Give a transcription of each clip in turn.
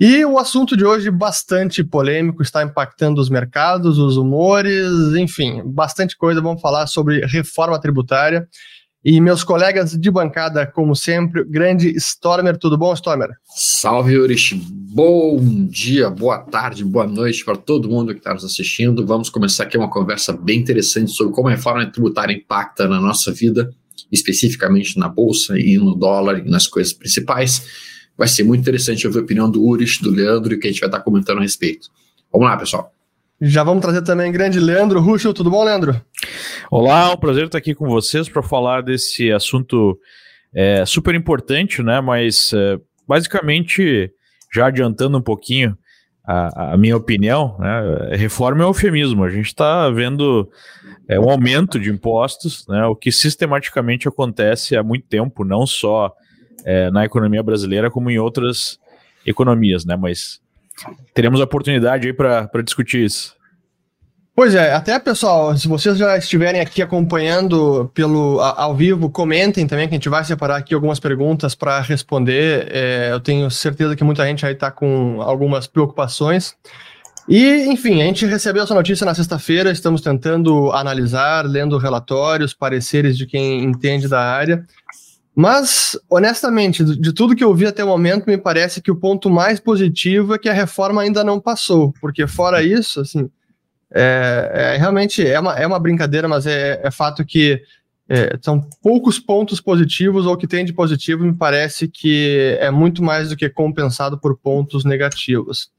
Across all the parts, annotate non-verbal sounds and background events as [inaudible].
E o assunto de hoje, bastante polêmico, está impactando os mercados, os humores, enfim, bastante coisa. Vamos falar sobre reforma tributária. E meus colegas de bancada, como sempre, grande Stormer, tudo bom, Stormer? Salve, Urish. Bom dia, boa tarde, boa noite para todo mundo que está nos assistindo. Vamos começar aqui uma conversa bem interessante sobre como a reforma tributária impacta na nossa vida, especificamente na bolsa e no dólar e nas coisas principais. Vai ser muito interessante ouvir a opinião do Uris, do Leandro e o que a gente vai estar comentando a respeito. Vamos lá, pessoal. Já vamos trazer também grande Leandro Ruschel. Tudo bom, Leandro? Olá, é um prazer estar aqui com vocês para falar desse assunto é, super importante, né? Mas é, basicamente, já adiantando um pouquinho a, a, minha opinião, né? Reforma é um eufemismo. A gente está vendo é, um aumento de impostos, né? O que sistematicamente acontece há muito tempo, não só é, na economia brasileira, como em outras economias, né? Mas teremos a oportunidade aí para discutir isso. Pois é, até pessoal, se vocês já estiverem aqui acompanhando pelo ao vivo, comentem também que a gente vai separar aqui algumas perguntas para responder. É, eu tenho certeza que muita gente aí está com algumas preocupações. E, enfim, a gente recebeu essa notícia na sexta-feira, estamos tentando analisar, lendo relatórios, pareceres de quem entende da área. Mas, honestamente, de tudo que eu vi até o momento, me parece que o ponto mais positivo é que a reforma ainda não passou, porque fora isso, assim, é, é realmente é uma, é uma brincadeira, mas é, é fato que é, são poucos pontos positivos, ou que tem de positivo me parece que é muito mais do que compensado por pontos negativos.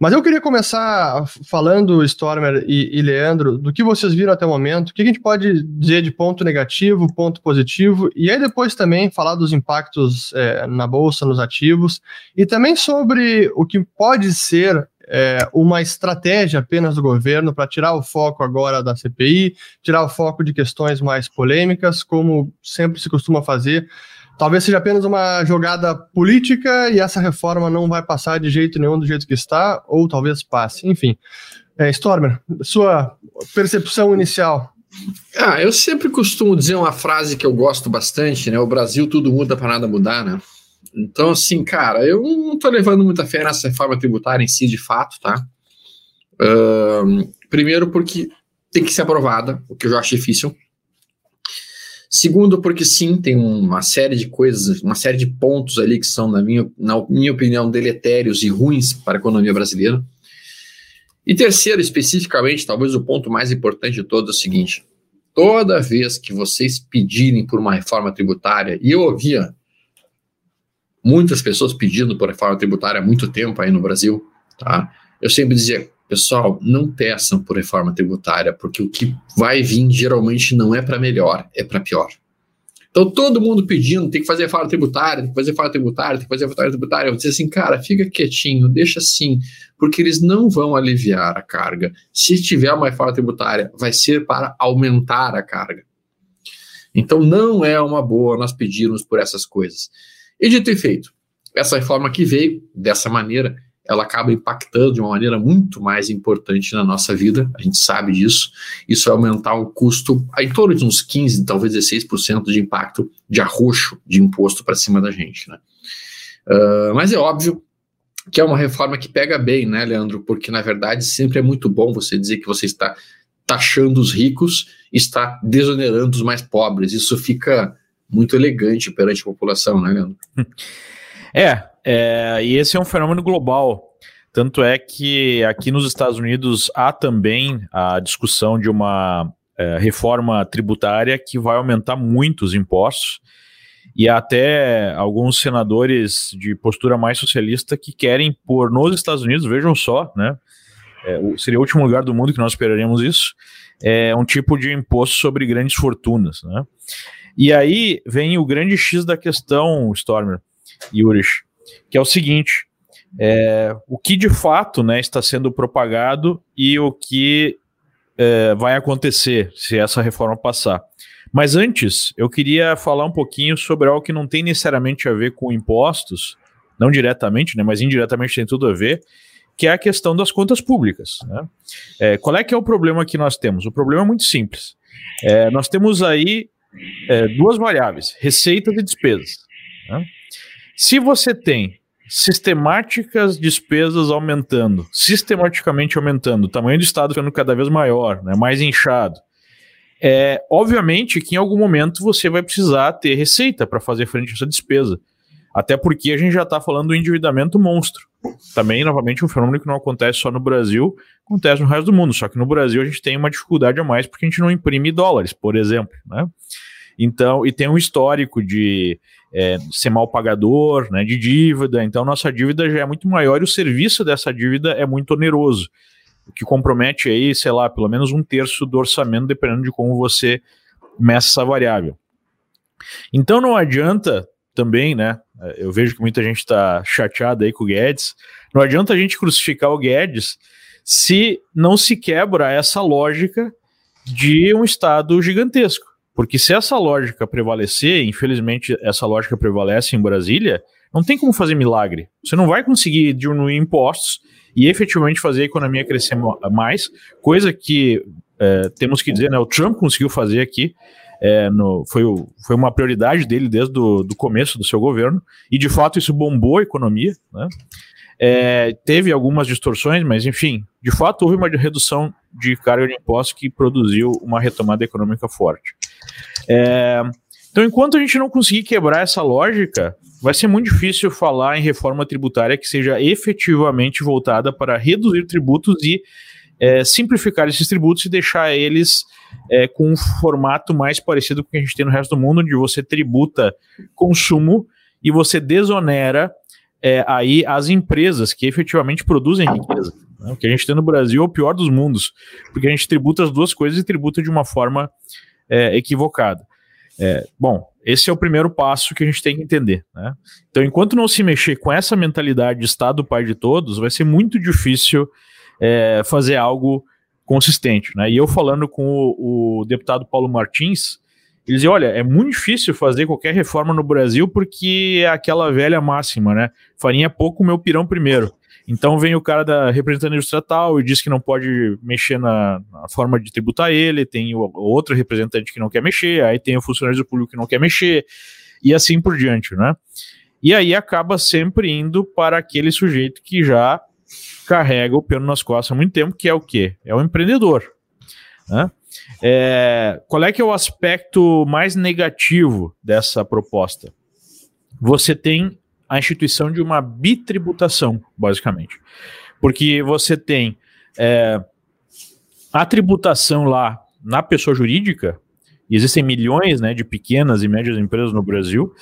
Mas eu queria começar falando, Stormer e, e, Leandro, do que vocês viram até o momento, o que a gente pode dizer de ponto negativo, ponto positivo, e aí depois também falar dos impactos é, na Bolsa, nos ativos, e também sobre o que pode ser é, uma estratégia apenas do governo para tirar o foco agora da CPI, tirar o foco de questões mais polêmicas, como sempre se costuma fazer talvez seja apenas uma jogada política e essa reforma não vai passar de jeito nenhum do jeito que está, ou talvez passe. Enfim. É, Stormer, sua percepção inicial. Ah, eu sempre costumo dizer uma frase que eu gosto bastante, né? O Brasil tudo muda para nada mudar, né? Então, assim, cara, eu não tô levando muita fé nessa reforma tributária em si, de fato, tá? Primeiro porque tem que ser aprovada, o que eu já acho difícil. Segundo, porque sim, tem uma série de coisas, uma série de pontos ali que são, na minha, na minha opinião, deletérios e ruins para a economia brasileira. E terceiro, especificamente, talvez o ponto mais importante de todos é o seguinte: toda vez que vocês pedirem por uma reforma tributária, e eu ouvia muitas pessoas pedindo por reforma tributária há muito tempo aí no Brasil, tá? Eu sempre dizia, Pessoal, não peçam por reforma tributária, porque o que vai vir geralmente não é para melhor, é para pior. Então, todo mundo pedindo, tem que fazer reforma tributária, tem que fazer reforma tributária, tem que fazer reforma tributária. Eu vou dizer assim, cara, fica quietinho, deixa assim, porque eles não vão aliviar a carga. Se tiver uma reforma tributária, vai ser para aumentar a carga. Então, não é uma boa nós pedirmos por essas coisas. E de ter feito, essa reforma que veio dessa maneira, ela acaba impactando de uma maneira muito mais importante na nossa vida, a gente sabe disso. Isso vai aumentar o custo em torno de uns 15, talvez 16% de impacto de arroxo de imposto para cima da gente. Né? Uh, mas é óbvio que é uma reforma que pega bem, né, Leandro? Porque na verdade sempre é muito bom você dizer que você está taxando os ricos está desonerando os mais pobres. Isso fica muito elegante perante a população, né, Leandro? É, é, e esse é um fenômeno global. Tanto é que aqui nos Estados Unidos há também a discussão de uma é, reforma tributária que vai aumentar muito os impostos. E há até alguns senadores de postura mais socialista que querem pôr nos Estados Unidos, vejam só, né? É, seria o último lugar do mundo que nós esperaríamos isso. É um tipo de imposto sobre grandes fortunas, né? E aí vem o grande X da questão, Stormer e Urish que é o seguinte: é, o que de fato né, está sendo propagado e o que é, vai acontecer se essa reforma passar. Mas antes, eu queria falar um pouquinho sobre algo que não tem necessariamente a ver com impostos, não diretamente, né, mas indiretamente tem tudo a ver, que é a questão das contas públicas. Né? É, qual é que é o problema que nós temos? O problema é muito simples. É, nós temos aí é, duas variáveis, receitas e despesas. Né? Se você tem sistemáticas despesas aumentando, sistematicamente aumentando, o tamanho do Estado ficando cada vez maior, né, mais inchado. É, obviamente que em algum momento você vai precisar ter receita para fazer frente a essa despesa. Até porque a gente já está falando do endividamento monstro. Também, novamente, um fenômeno que não acontece só no Brasil, acontece no resto do mundo. Só que no Brasil a gente tem uma dificuldade a mais porque a gente não imprime dólares, por exemplo. Né? Então, e tem um histórico de é, ser mal pagador, né, de dívida. Então, nossa dívida já é muito maior e o serviço dessa dívida é muito oneroso, o que compromete aí, sei lá, pelo menos um terço do orçamento, dependendo de como você meça essa variável. Então, não adianta também, né? Eu vejo que muita gente está chateada aí com o Guedes. Não adianta a gente crucificar o Guedes se não se quebra essa lógica de um Estado gigantesco. Porque se essa lógica prevalecer, infelizmente essa lógica prevalece em Brasília, não tem como fazer milagre. Você não vai conseguir diminuir impostos e efetivamente fazer a economia crescer mais, coisa que é, temos que dizer, né? O Trump conseguiu fazer aqui. É, no, foi, foi uma prioridade dele desde o começo do seu governo, e de fato isso bombou a economia. Né? É, teve algumas distorções, mas enfim, de fato houve uma redução de carga de impostos que produziu uma retomada econômica forte. É, então, enquanto a gente não conseguir quebrar essa lógica, vai ser muito difícil falar em reforma tributária que seja efetivamente voltada para reduzir tributos e é, simplificar esses tributos e deixar eles é, com um formato mais parecido com o que a gente tem no resto do mundo, onde você tributa consumo e você desonera é, aí as empresas que efetivamente produzem riqueza. Né? O que a gente tem no Brasil é o pior dos mundos, porque a gente tributa as duas coisas e tributa de uma forma é, equivocada. É, bom, esse é o primeiro passo que a gente tem que entender. Né? Então, enquanto não se mexer com essa mentalidade de Estado pai de todos, vai ser muito difícil é, fazer algo consistente. Né? E eu falando com o, o deputado Paulo Martins, ele dizia: olha, é muito difícil fazer qualquer reforma no Brasil porque é aquela velha máxima, né? Farinha pouco, meu pirão primeiro. Então vem o cara da representante estatal e diz que não pode mexer na, na, forma de tributar ele, tem o, outro representante que não quer mexer, aí tem o funcionário público que não quer mexer, e assim por diante, né? E aí acaba sempre indo para aquele sujeito que já carrega o pelo nas costas há muito tempo, que é o quê? É o empreendedor. Né? É, qual é que é o aspecto mais negativo dessa proposta? Você tem a instituição de uma bitributação, basicamente. Porque você tem é, a tributação lá na pessoa jurídica, e existem milhões né, de pequenas e médias empresas no Brasil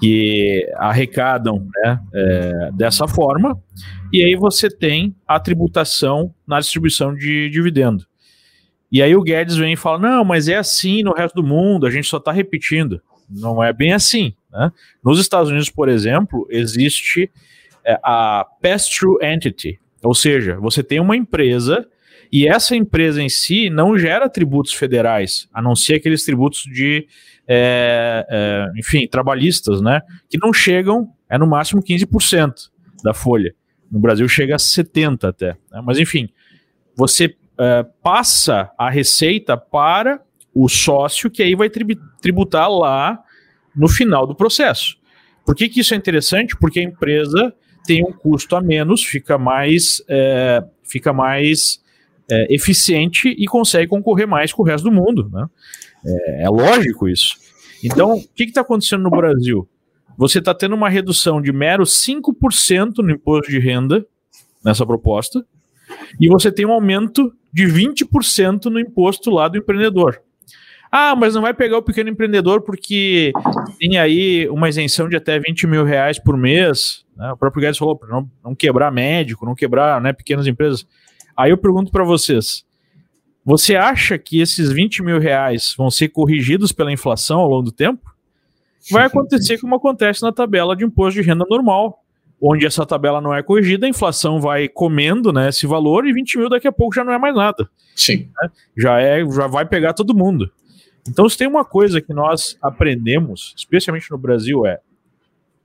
que arrecadam né, é, dessa forma, e aí você tem a tributação na distribuição de dividendo. E aí o Guedes vem e fala: não, mas é assim no resto do mundo, a gente só está repetindo. Não é bem assim. Né? Nos Estados Unidos, por exemplo, existe é, a pass-through entity, ou seja, você tem uma empresa e essa empresa em si não gera tributos federais, a não ser aqueles tributos de, é, é, enfim, trabalhistas, né? Que não chegam, é no máximo 15% da folha. No Brasil chega a 70% até. Né? Mas enfim, você é, passa a receita para o sócio que aí vai tributar lá no final do processo. Por que, que isso é interessante? Porque a empresa tem um custo a menos, fica mais, é, fica mais é, eficiente e consegue concorrer mais com o resto do mundo. Né? É, é lógico isso. Então, o que está acontecendo no Brasil? Você está tendo uma redução de mero 5% no imposto de renda nessa proposta, e você tem um aumento de 20% no imposto lá do empreendedor. Ah, mas não vai pegar o pequeno empreendedor porque tem aí uma isenção de até 20 mil reais por mês. Né? O próprio Guedes falou para não, não, quebrar médico, não quebrar né, pequenas empresas. Aí eu pergunto para vocês: você acha que esses 20 mil reais vão ser corrigidos pela inflação ao longo do tempo? Vai acontecer como acontece na tabela de imposto de renda normal, onde essa tabela não é corrigida, a inflação vai comendo né, esse valor e 20 mil daqui a pouco já não é mais nada. Sim. Né? Já, é, já vai pegar todo mundo. Então, se tem uma coisa que nós aprendemos, especialmente no Brasil, é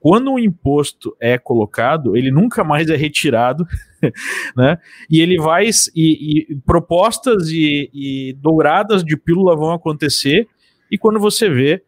quando um imposto é colocado, ele nunca mais é retirado, [laughs] né? E ele vai e, e propostas e, e, douradas de pílula vão acontecer. E quando você vê,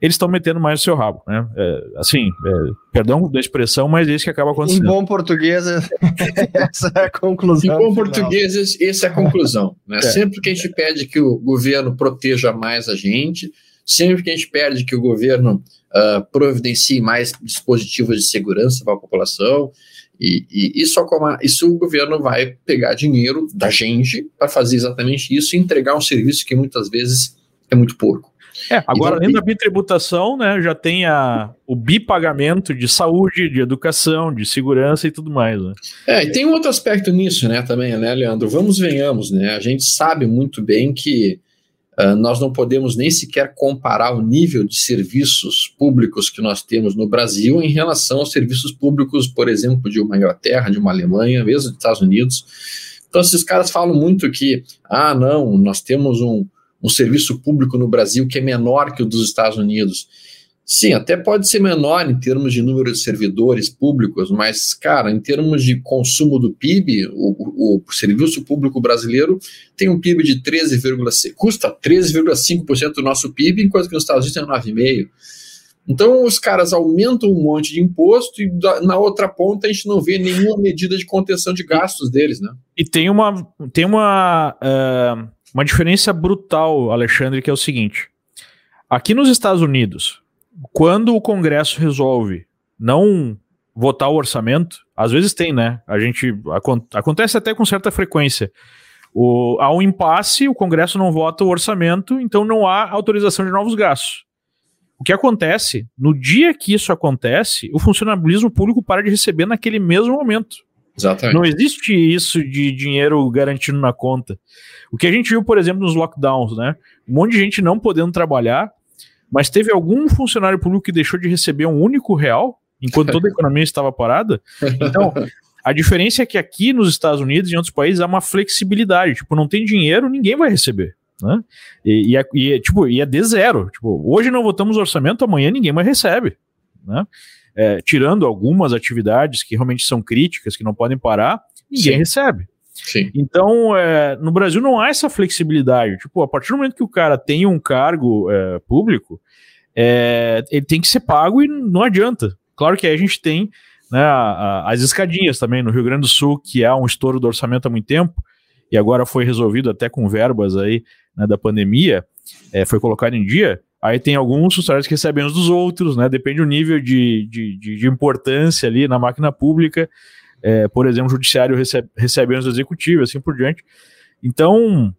eles estão metendo mais o seu rabo, né? É, assim, é, perdão da expressão, mas é isso que acaba acontecendo. Em bom português, [laughs] essa é a conclusão. Em bom português, essa é a conclusão. Né? É. Sempre que a gente pede que o governo proteja mais a gente, sempre que a gente pede que o governo uh, providencie mais dispositivos de segurança para a população, e, e isso, isso o governo vai pegar dinheiro da gente para fazer exatamente isso e entregar um serviço que muitas vezes é muito porco. É, agora, então, além da bitributação, né, já tem a, o bipagamento de saúde, de educação, de segurança e tudo mais. Né? É, e tem um outro aspecto nisso, né, também, né, Leandro? Vamos venhamos, né? A gente sabe muito bem que uh, nós não podemos nem sequer comparar o nível de serviços públicos que nós temos no Brasil em relação aos serviços públicos, por exemplo, de uma Inglaterra, de uma Alemanha, mesmo dos Estados Unidos. Então, esses caras falam muito que, ah, não, nós temos um um serviço público no Brasil que é menor que o dos Estados Unidos. Sim, até pode ser menor em termos de número de servidores públicos, mas, cara, em termos de consumo do PIB, o, o serviço público brasileiro tem um PIB de 13,5%, custa 13,5% do nosso PIB, enquanto que nos Estados Unidos é 9,5%. Então, os caras aumentam um monte de imposto e na outra ponta a gente não vê nenhuma medida de contenção de gastos deles, né? E tem uma. Tem uma uh uma diferença brutal, Alexandre, que é o seguinte: aqui nos Estados Unidos, quando o Congresso resolve não votar o orçamento, às vezes tem, né? A gente acontece até com certa frequência. O, há um impasse, o Congresso não vota o orçamento, então não há autorização de novos gastos. O que acontece, no dia que isso acontece, o funcionalismo público para de receber naquele mesmo momento. Exatamente. Não existe isso de dinheiro garantido na conta. O que a gente viu, por exemplo, nos lockdowns, né? Um monte de gente não podendo trabalhar, mas teve algum funcionário público que deixou de receber um único real enquanto toda a economia estava parada. Então, a diferença é que aqui nos Estados Unidos e em outros países há uma flexibilidade. Tipo, não tem dinheiro, ninguém vai receber. Né? E, e, é, e, é, tipo, e é de zero. Tipo, hoje não votamos orçamento, amanhã ninguém mais recebe. Né? É, tirando algumas atividades que realmente são críticas, que não podem parar, ninguém Sim. recebe. Sim. Então, é, no Brasil não há essa flexibilidade. Tipo, a partir do momento que o cara tem um cargo é, público, é, ele tem que ser pago e não adianta. Claro que aí a gente tem né, a, a, as escadinhas também no Rio Grande do Sul, que há um estouro do orçamento há muito tempo, e agora foi resolvido até com verbas aí né, da pandemia, é, foi colocado em dia. Aí tem alguns funcionários que recebem uns dos outros, né? Depende do nível de, de, de, de importância ali na máquina pública é, por exemplo, o judiciário recebe, recebe antes do executivo, assim por diante. Então,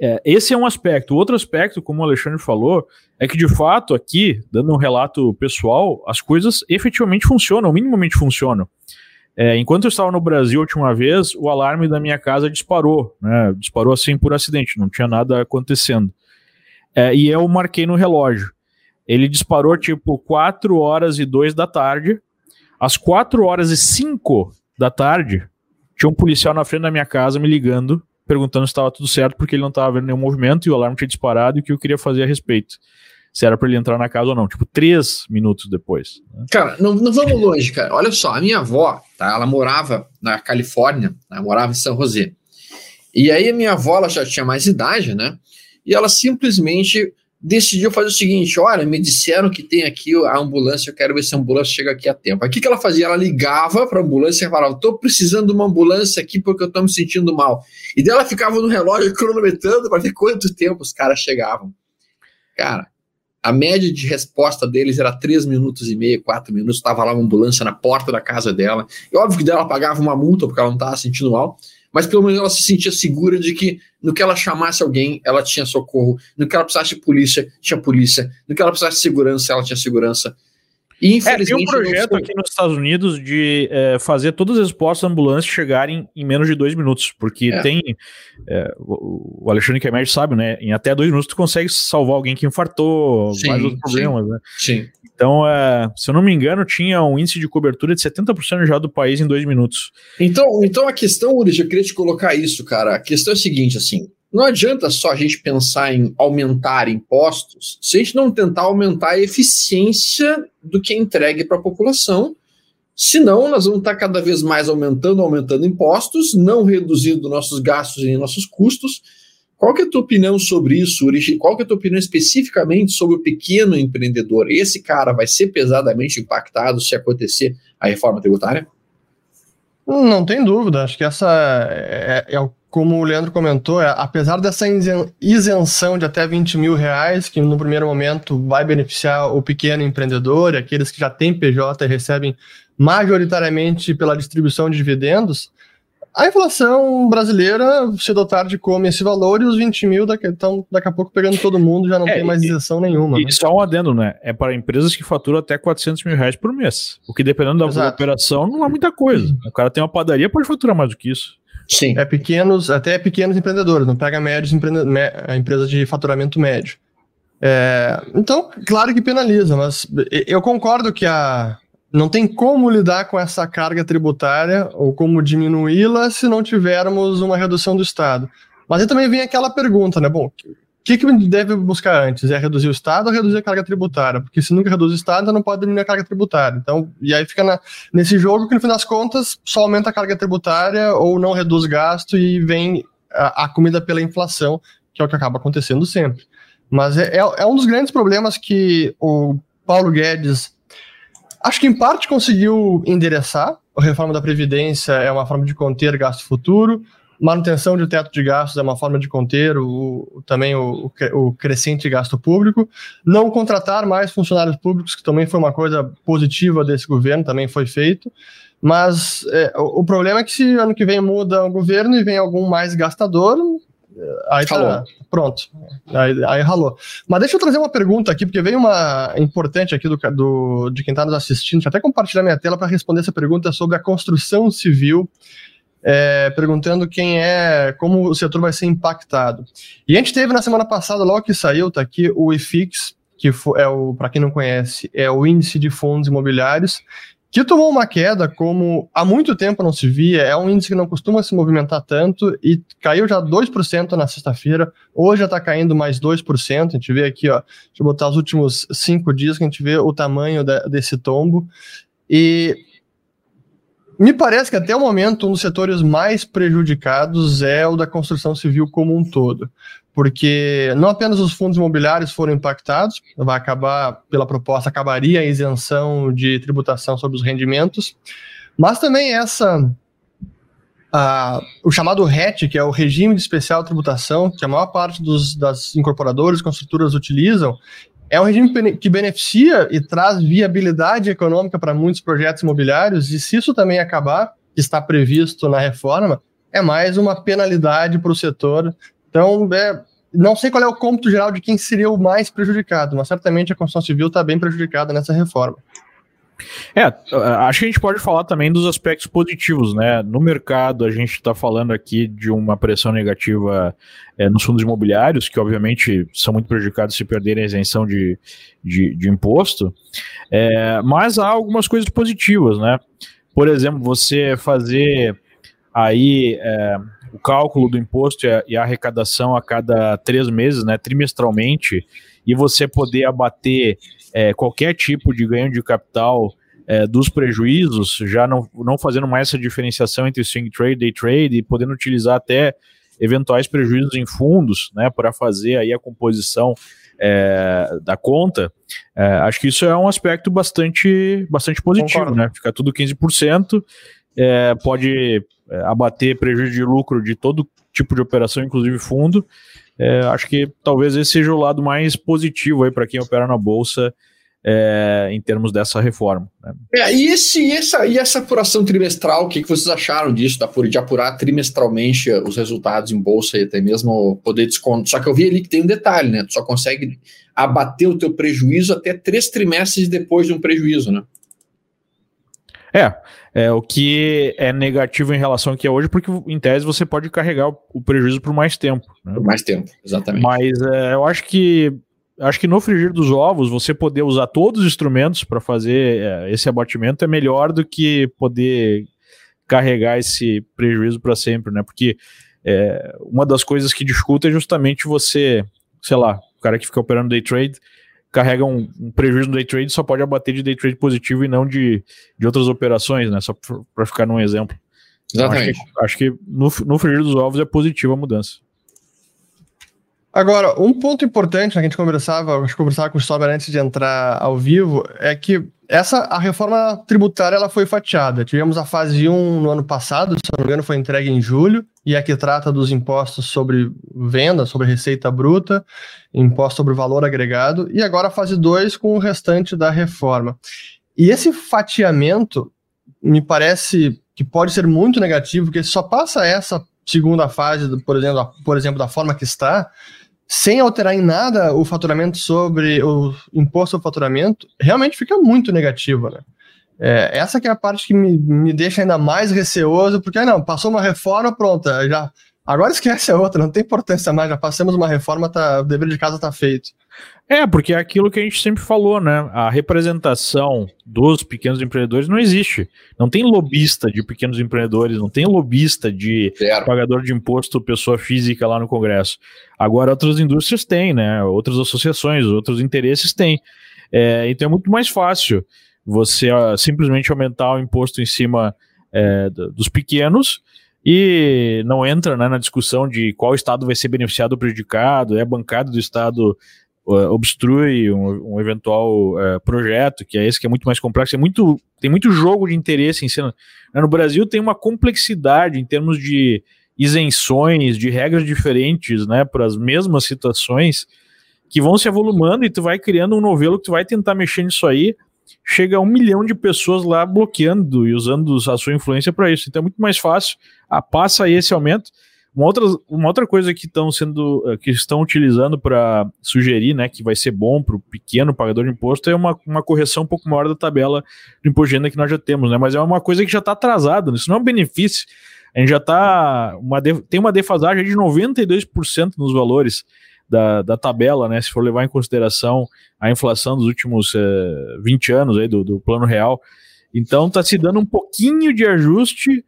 é, esse é um aspecto. Outro aspecto, como o Alexandre falou, é que de fato aqui, dando um relato pessoal, as coisas efetivamente funcionam, minimamente funcionam. É, enquanto eu estava no Brasil a última vez, o alarme da minha casa disparou, né? Disparou assim por acidente, não tinha nada acontecendo. É, e eu marquei no relógio. Ele disparou tipo 4 horas e 2 da tarde, às 4 horas e 5 da tarde, tinha um policial na frente da minha casa me ligando, perguntando se estava tudo certo, porque ele não estava vendo nenhum movimento e o alarme tinha disparado e o que eu queria fazer a respeito. Se era para ele entrar na casa ou não. Tipo, três minutos depois. Né? Cara, não, não vamos longe, cara. Olha só, a minha avó, tá? Ela morava na Califórnia, ela morava em São José. E aí a minha avó, ela já tinha mais idade, né? E ela simplesmente decidiu fazer o seguinte: olha, me disseram que tem aqui a ambulância, eu quero ver se a ambulância chega aqui a tempo. O que, que ela fazia? Ela ligava para a ambulância e falava: estou precisando de uma ambulância aqui porque eu estou me sentindo mal. E dela ficava no relógio [laughs] cronometrando para ver quanto tempo os caras chegavam. Cara, a média de resposta deles era 3 minutos e meio, 4 minutos. Estava lá uma ambulância na porta da casa dela. E óbvio que dela pagava uma multa porque ela não estava sentindo mal mas pelo menos ela se sentia segura de que no que ela chamasse alguém, ela tinha socorro, no que ela precisasse de polícia, tinha polícia, no que ela precisasse de segurança, ela tinha segurança. E infelizmente. É, tem um projeto aqui nos Estados Unidos de é, fazer todas as postas ambulâncias chegarem em menos de dois minutos, porque é. tem. É, o Alexandre Kemer sabe, né? Em até dois minutos tu consegue salvar alguém que infartou, sim, vários outros problemas, sim, né? Sim. Então, é, se eu não me engano, tinha um índice de cobertura de 70% já do país em dois minutos. Então, então a questão, Uri, eu queria te colocar isso, cara. A questão é a seguinte, assim. Não adianta só a gente pensar em aumentar impostos se a gente não tentar aumentar a eficiência do que é entregue para a população. Senão, nós vamos estar cada vez mais aumentando, aumentando impostos, não reduzindo nossos gastos e nossos custos, Qual que é a tua opinião sobre isso, Uri? Qual que é a tua opinião especificamente sobre o pequeno empreendedor? Esse cara vai ser pesadamente impactado se acontecer a reforma tributária? Não tem dúvida. Acho que essa é, é, é como o Leandro comentou, é, apesar dessa isenção de até 20 mil reais, que no primeiro momento vai beneficiar o pequeno empreendedor, aqueles que já têm PJ e recebem majoritariamente pela distribuição de dividendos, a inflação brasileira, cedo ou tarde, come esse valor e os 20 mil daqui, estão daqui a pouco pegando todo mundo já não é, tem mais isenção nenhuma. E né? só um adendo, né? É para empresas que faturam até 400 mil reais por mês. O que dependendo da Exato. operação não é muita coisa. O cara tem uma padaria, pode faturar mais do que isso. Sim. É pequenos, até pequenos empreendedores, não pega médios, empreende, a empresa de faturamento médio. É, então, claro que penaliza, mas eu concordo que a, não tem como lidar com essa carga tributária ou como diminuí-la se não tivermos uma redução do Estado. Mas aí também vem aquela pergunta, né? Bom, que, que deve buscar antes? É reduzir o Estado ou reduzir a carga tributária? Porque se nunca reduz o Estado, não pode diminuir a carga tributária. Então, e aí fica na, nesse jogo que, no fim das contas, só aumenta a carga tributária ou não reduz gasto e vem a, a comida pela inflação, que é o que acaba acontecendo sempre. Mas é, é, é um dos grandes problemas que o Paulo Guedes Acho que em parte conseguiu endereçar. A reforma da Previdência é uma forma de conter gasto futuro. Manutenção de teto de gastos é uma forma de conter o, também o, o, crescente gasto público. Não contratar mais funcionários públicos, que também foi uma coisa positiva desse governo, também foi feito. Mas é, o, o, problema é que se ano que vem muda o governo e vem algum mais gastador, Aí tá, pronto. Aí, aí ralou. Mas deixa eu trazer uma pergunta aqui, porque veio uma importante aqui do, do de quem está nos assistindo. Deixa eu até compartilhar minha tela para responder essa pergunta sobre a construção civil. É, perguntando quem é, como o setor vai ser impactado. E a gente teve na semana passada, logo que saiu, tá aqui o IFIX, que é o, para quem não conhece, é o índice de fundos imobiliários, que tomou uma queda como há muito tempo não se via, é um índice que não costuma se movimentar tanto e caiu já 2% na sexta-feira, hoje já está caindo mais 2%, a gente vê aqui, ó, deixa eu botar os últimos cinco dias que a gente vê o tamanho de, desse tombo, e me parece que até o momento um dos setores mais prejudicados é o da construção civil como um todo. Porque não apenas os fundos imobiliários foram impactados, vai acabar, pela proposta, acabaria a isenção de tributação sobre os rendimentos, mas também essa o chamado RET, que é o regime de especial tributação, que a maior parte dos, das incorporadoras e construtoras utilizam, é um regime que beneficia e traz viabilidade econômica para muitos projetos imobiliários, e se isso também acabar, que está previsto na reforma, é mais uma penalidade para o setor então, é, não sei qual é o cômputo geral de quem seria o mais prejudicado, mas certamente a construção civil está bem prejudicada nessa reforma. É, acho que a gente pode falar também dos aspectos positivos, né? No mercado, a gente está falando aqui de uma pressão negativa é, nos fundos imobiliários, que obviamente são muito prejudicados se perderem a isenção de, de, de imposto, é, mas há algumas coisas positivas, né? Por exemplo, você fazer aí é, o cálculo do imposto e a, arrecadação a cada três meses, né, trimestralmente, e você poder abater é, qualquer tipo de ganho de capital é, dos prejuízos, já não, não fazendo mais essa diferenciação entre swing trade, day trade, e podendo utilizar até eventuais prejuízos em fundos, né, para fazer aí a composição é, da conta, é, acho que isso é um aspecto bastante, bastante positivo, Concordo. né? Ficar tudo 15%, é, pode é, abater prejuízo de lucro de todo tipo de operação, inclusive fundo. É, acho que talvez esse seja o lado mais positivo aí para quem opera na bolsa é, em termos dessa reforma. Né? É, e, esse, e, essa, e essa apuração trimestral, o que, que vocês acharam disso, da, de apurar trimestralmente os resultados em bolsa e até mesmo poder desconto? Só que eu vi ali que tem um detalhe, né? Tu só consegue abater o teu prejuízo até três trimestres depois de um prejuízo, né? É, é, o que é negativo em relação ao que é hoje, porque em tese você pode carregar o, o prejuízo por mais tempo. Né? Por mais tempo, exatamente. Mas é, eu acho que acho que no frigir dos ovos você poder usar todos os instrumentos para fazer é, esse abatimento é melhor do que poder carregar esse prejuízo para sempre, né? Porque é, uma das coisas que discuta é justamente você, sei lá, o cara que fica operando day trade carrega um, um, prejuízo no day trade, só pode abater de day trade positivo e não de, de outras operações, né? Só para ficar num exemplo. Exatamente. Então, acho que, acho que no, no frigir dos ovos é positiva a mudança. Agora, um ponto importante né, que a gente conversava, a gente conversava com o Stober antes de entrar ao vivo, é que essa a reforma tributária ela foi fatiada. Tivemos a fase 1 no ano passado, se não me engano, foi entregue em julho, e é que trata dos impostos sobre venda, sobre receita bruta, imposto sobre valor agregado, e agora a fase 2 com o restante da reforma. E esse fatiamento me parece que pode ser muito negativo, porque só passa essa segunda fase, por exemplo, por exemplo, da forma que está, sem alterar em nada o faturamento sobre o imposto ao faturamento, realmente fica muito negativo, né? É, essa que é a parte que me, me deixa ainda mais receoso, porque não, passou uma reforma, pronta, já agora esquece a outra, não tem importância mais, já passamos uma reforma, tá, o dever de casa está feito. É, porque é aquilo que a gente sempre falou, né? A representação dos pequenos empreendedores não existe. Não tem lobista de pequenos empreendedores, não tem lobista de Zero. pagador de imposto pessoa física lá no Congresso. Agora outras indústrias têm, né? Outras associações, outros interesses têm. É, então é muito mais fácil você ó, simplesmente aumentar o imposto em cima é, dos pequenos e não entra né, na discussão de qual estado vai ser beneficiado ou prejudicado, é bancado do estado obstrui um, um eventual uh, projeto, que é esse que é muito mais complexo, é muito, tem muito jogo de interesse em cena. Né, no Brasil tem uma complexidade em termos de isenções, de regras diferentes, né, para as mesmas situações, que vão se avolumando e tu vai criando um novelo que tu vai tentar mexer nisso aí, chega a um milhão de pessoas lá bloqueando e usando a sua influência para isso. Então é muito mais fácil, ah, passa esse aumento, uma outra, uma outra coisa que estão sendo eh, que estão utilizando para sugerir, né, que vai ser bom para o pequeno pagador de imposto é uma, uma correção um pouco maior da tabela do imposto de renda que nós já temos, né? Mas é uma coisa que já está atrasada, né? isso não é um benefício. A gente já está uma tem uma defasagem de 92% nos valores da, da tabela, né? Se for levar em consideração a inflação dos últimos eh, 20 anos aí do, do plano real. Então está se dando um pouquinho de ajuste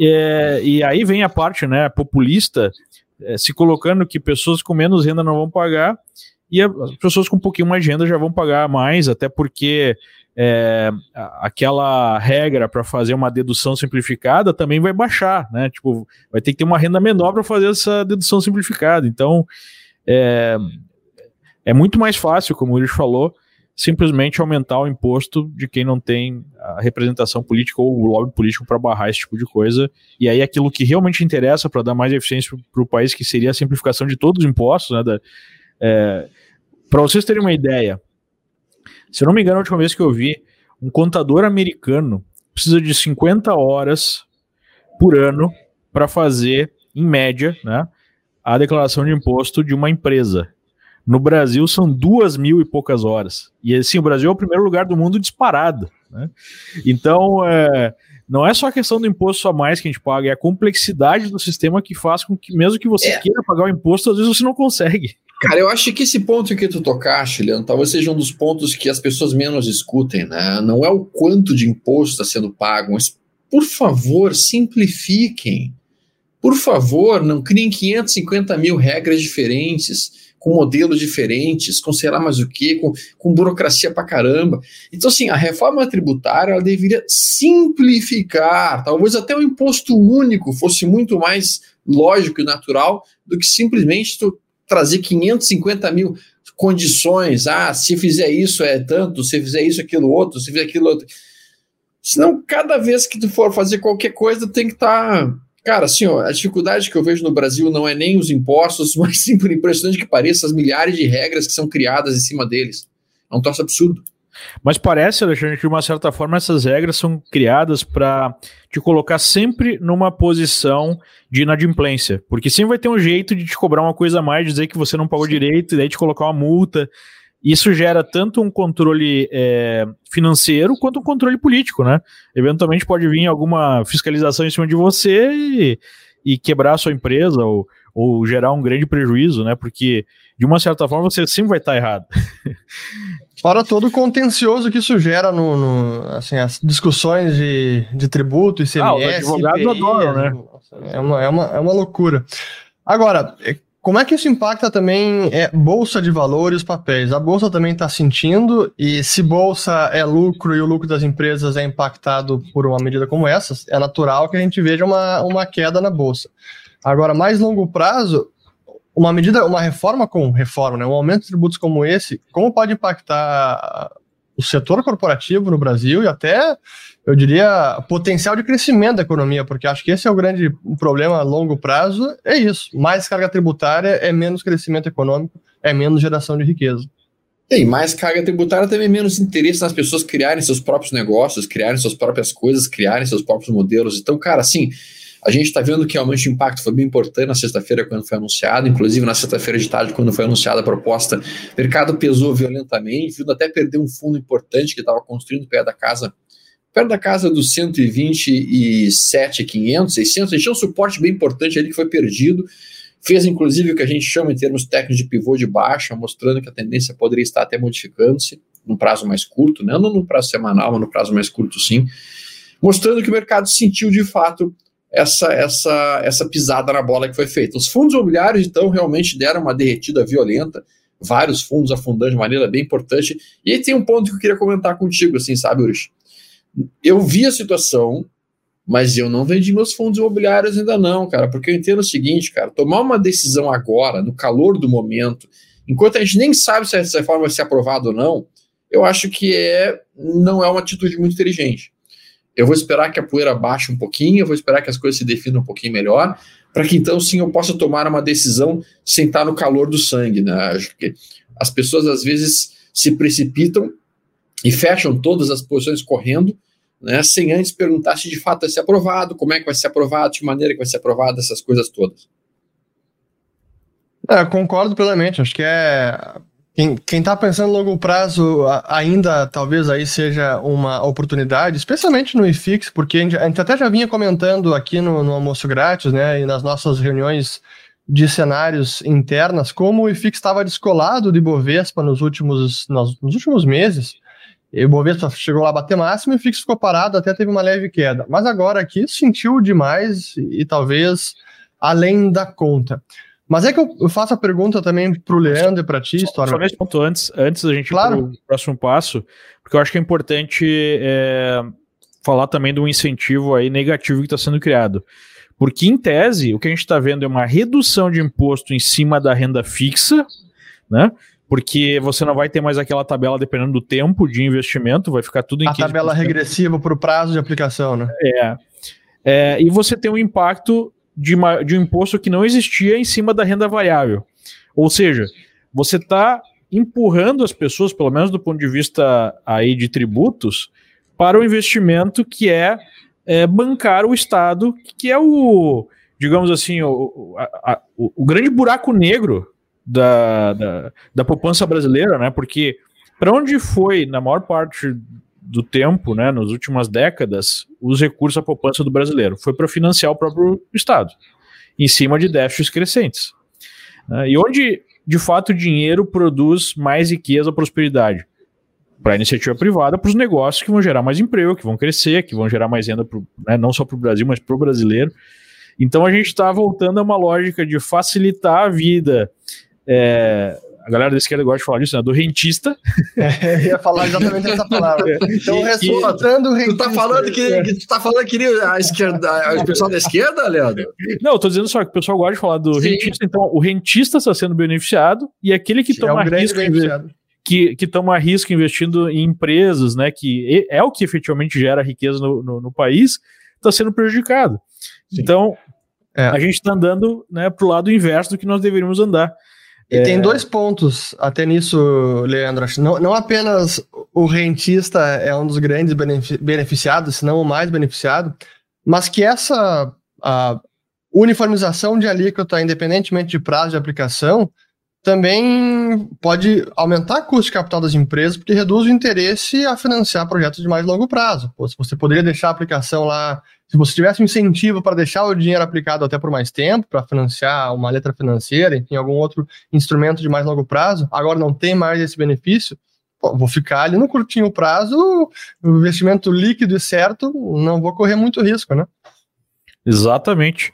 é, e aí vem a parte né, populista é, se colocando que pessoas com menos renda não vão pagar e as pessoas com um pouquinho mais de renda já vão pagar mais, até porque é, aquela regra para fazer uma dedução simplificada também vai baixar, né? Tipo, vai ter que ter uma renda menor para fazer essa dedução simplificada. Então, é, é muito mais fácil, como o Luiz falou, simplesmente aumentar o imposto de quem não tem a representação política ou o lobby político para barrar esse tipo de coisa. E aí aquilo que realmente interessa para dar mais eficiência para o país, que seria a simplificação de todos os impostos, né? É, para vocês terem uma ideia, se eu não me engano, a última vez que eu vi, um contador americano precisa de 50 horas por ano para fazer, em média, né, a declaração de imposto de uma empresa. No Brasil são duas mil e poucas horas. E assim, o Brasil é o primeiro lugar do mundo disparado. Né? Então, é, não é só a questão do imposto a mais que a gente paga, é a complexidade do sistema que faz com que, mesmo que você é. queira pagar o imposto, às vezes você não consegue. Cara, eu acho que esse ponto que tu tocaste, Leandro, talvez seja um dos pontos que as pessoas menos discutem, né? Não é o quanto de imposto está sendo pago, mas, por favor, simplifiquem. Por favor, não criem 550 mil regras diferentes com modelos diferentes, com sei lá mais o que, com, com burocracia pra caramba. Então, assim, a reforma tributária ela deveria simplificar, talvez até o imposto único fosse muito mais lógico e natural do que simplesmente tu trazer 550 mil condições. Ah, se fizer isso é tanto, se fizer isso, aquilo outro, se fizer aquilo outro. Senão, cada vez que tu for fazer qualquer coisa, tem que estar tá Cara, assim, ó, a dificuldade que eu vejo no Brasil não é nem os impostos, [laughs] mas sim, por impressionante que pareça, as milhares de regras que são criadas em cima deles. É um troço absurdo. Mas parece, Alexandre, que de uma certa forma essas regras são criadas para te colocar sempre numa posição de inadimplência. Porque sempre vai ter um jeito de te cobrar uma coisa a mais, dizer que você não pagou Sim. direito, e daí te colocar uma multa. Isso gera tanto um controle é, financeiro quanto um controle político, né? Eventualmente pode vir alguma fiscalização em cima de você e, e quebrar a sua empresa ou, ou gerar um grande prejuízo, né? Porque, de uma certa forma, você sempre vai estar errado. [laughs] Fora todo o contencioso que isso gera no, no, assim, as discussões de, de tributo, ICMS... Ah, os advogados adoram, né? É uma, é, uma, é uma loucura. Agora, como é que isso impacta também é, bolsa de valores, papéis? A bolsa também está sentindo, e se bolsa é lucro e o lucro das empresas é impactado por uma medida como essa, é natural que a gente veja uma, uma queda na bolsa. Agora, mais longo prazo, uma medida, uma reforma com reforma, né, um aumento de tributos como esse, como pode impactar o setor corporativo no Brasil e até, eu diria, potencial de crescimento da economia, porque acho que esse é o grande problema a longo prazo, é isso. Mais carga tributária é menos crescimento econômico, é menos geração de riqueza. E mais carga tributária também menos interesse nas pessoas criarem seus próprios negócios, criarem suas próprias coisas, criarem seus próprios modelos. Então, cara, assim, a gente está vendo que realmente o impacto foi bem importante na sexta-feira quando foi anunciado, inclusive na sexta-feira de tarde, quando foi anunciada a proposta, o mercado pesou violentamente, viu até perder um fundo importante que estava construindo perto da casa, perto da casa dos 127,500, 600, a gente tinha um suporte bem importante ali que foi perdido, fez inclusive o que a gente chama em termos técnicos de pivô de baixa, mostrando que a tendência poderia estar até modificando-se num prazo mais curto, né? não no prazo semanal, mas no prazo mais curto sim, mostrando que o mercado sentiu de fato essa, essa, essa pisada na bola que foi feita. Os fundos imobiliários, então, realmente deram uma derretida violenta, vários fundos afundando de maneira bem importante. E aí tem um ponto que eu queria comentar contigo, assim, sabe, Urish? Eu vi a situação, mas eu não vendi meus fundos imobiliários ainda não, cara, porque eu entendo o seguinte, cara, tomar uma decisão agora, no calor do momento, enquanto a gente nem sabe se essa reforma vai ser aprovada ou não, eu acho que é, não é uma atitude muito inteligente. Eu vou esperar que a poeira baixe um pouquinho, eu vou esperar que as coisas se definam um pouquinho melhor, para que então sim eu possa tomar uma decisão sem estar no calor do sangue. Né? Acho que as pessoas às vezes se precipitam e fecham todas as posições correndo, né, sem antes perguntar se de fato vai ser aprovado, como é que vai ser aprovado, de maneira que vai ser aprovado, essas coisas todas. É, concordo plenamente. Acho que é quem, quem tá pensando longo prazo ainda talvez aí seja uma oportunidade, especialmente no IFIX, porque a gente, a gente até já vinha comentando aqui no, no, almoço grátis, né, e nas nossas reuniões de cenários internas, como o IFIX estava descolado de Bovespa nos últimos, nos, nos últimos meses. E o Bovespa chegou lá a bater máximo e o IFIX ficou parado, até teve uma leve queda. Mas agora aqui sentiu demais e talvez além da conta. Mas é que eu faço a pergunta também para o Leandro e para ti, Storm. Só nesse ponto antes, antes da gente claro. ir para o próximo passo, porque eu acho que é importante é, falar também do incentivo aí negativo que está sendo criado. Porque, em tese, o que a gente está vendo é uma redução de imposto em cima da renda fixa, né? Porque você não vai ter mais aquela tabela dependendo do tempo de investimento, vai ficar tudo em A tabela regressiva para o prazo de aplicação, né? É. é. E você tem um impacto de, uma, de um imposto que não existia em cima da renda variável. Ou seja, você está empurrando as pessoas, pelo menos do ponto de vista aí de tributos, para o investimento que é, é bancar o Estado, que é o, digamos assim, o, a, a, o, grande buraco negro da, da, da poupança brasileira, né? Porque para onde foi, na maior parte do tempo, né, nas últimas décadas, os recursos à poupança do brasileiro. Foi para financiar o próprio Estado, em cima de déficits crescentes. Uh, e onde, de fato, o dinheiro produz mais riqueza prosperidade? Para a iniciativa privada, para os negócios que vão gerar mais emprego, que vão crescer, que vão gerar mais renda, pro, né, não só para o Brasil, mas para o brasileiro. Então a gente está voltando a uma lógica de facilitar a vida é, a galera da esquerda gosta de falar disso, né? Do rentista. [laughs] É, ia falar exatamente essa palavra. [laughs] Então, ressaltando o rentista. Tu tá falando que, que tu tá falando que a esquerda, o pessoal da esquerda, Leandro? Não, eu tô dizendo só que o pessoal gosta de falar do Sim. rentista, então o rentista está sendo beneficiado e aquele que Sim, toma é um risco que, que toma risco investindo em empresas, né? Que é o que efetivamente gera riqueza no, no, no país, está sendo prejudicado. Sim. Então, é. a gente está andando né, para o lado inverso do que nós deveríamos andar. E é... tem dois pontos até nisso, Leandro. Não, não apenas o rentista é um dos grandes beneficiados, se não o mais beneficiado, mas que essa uniformização de alíquota, independentemente de prazo de aplicação, também pode aumentar o custo de capital das empresas, porque reduz o interesse a financiar projetos de mais longo prazo. Pô, você poderia deixar a aplicação lá se você tivesse um incentivo para deixar o dinheiro aplicado até por mais tempo, para financiar uma letra financeira, enfim, algum outro instrumento de mais longo prazo, agora não tem mais esse benefício, pô, vou ficar ali no curtinho prazo, investimento líquido e certo, não vou correr muito risco, né? Exatamente.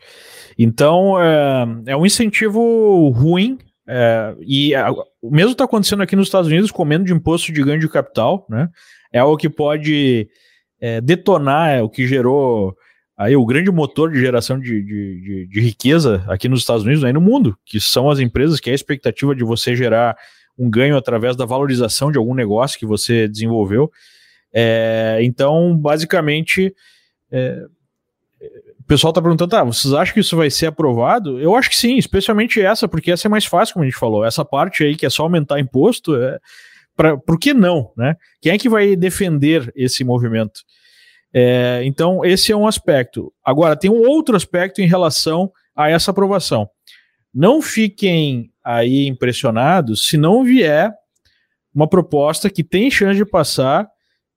Então, é, é um incentivo ruim, é, e a, o mesmo está acontecendo aqui nos Estados Unidos com menos de imposto de ganho de capital, né? É algo que pode é, detonar é, o que gerou aí o grande motor de geração de, de, de, de riqueza aqui nos Estados Unidos né, e no mundo, que são as empresas, que é a expectativa de você gerar um ganho através da valorização de algum negócio que você desenvolveu. É, então, basicamente, é, pessoal está perguntando, tá, vocês acham que isso vai ser aprovado? Eu acho que sim, especialmente essa, porque essa é mais fácil, como a gente falou. Essa parte aí que é só aumentar imposto, é, pra, por que não, né? Quem é que vai defender esse movimento? É, então, esse é um aspecto. Agora, tem um outro aspecto em relação a essa aprovação. Não fiquem aí impressionados se não vier uma proposta que tem chance de passar,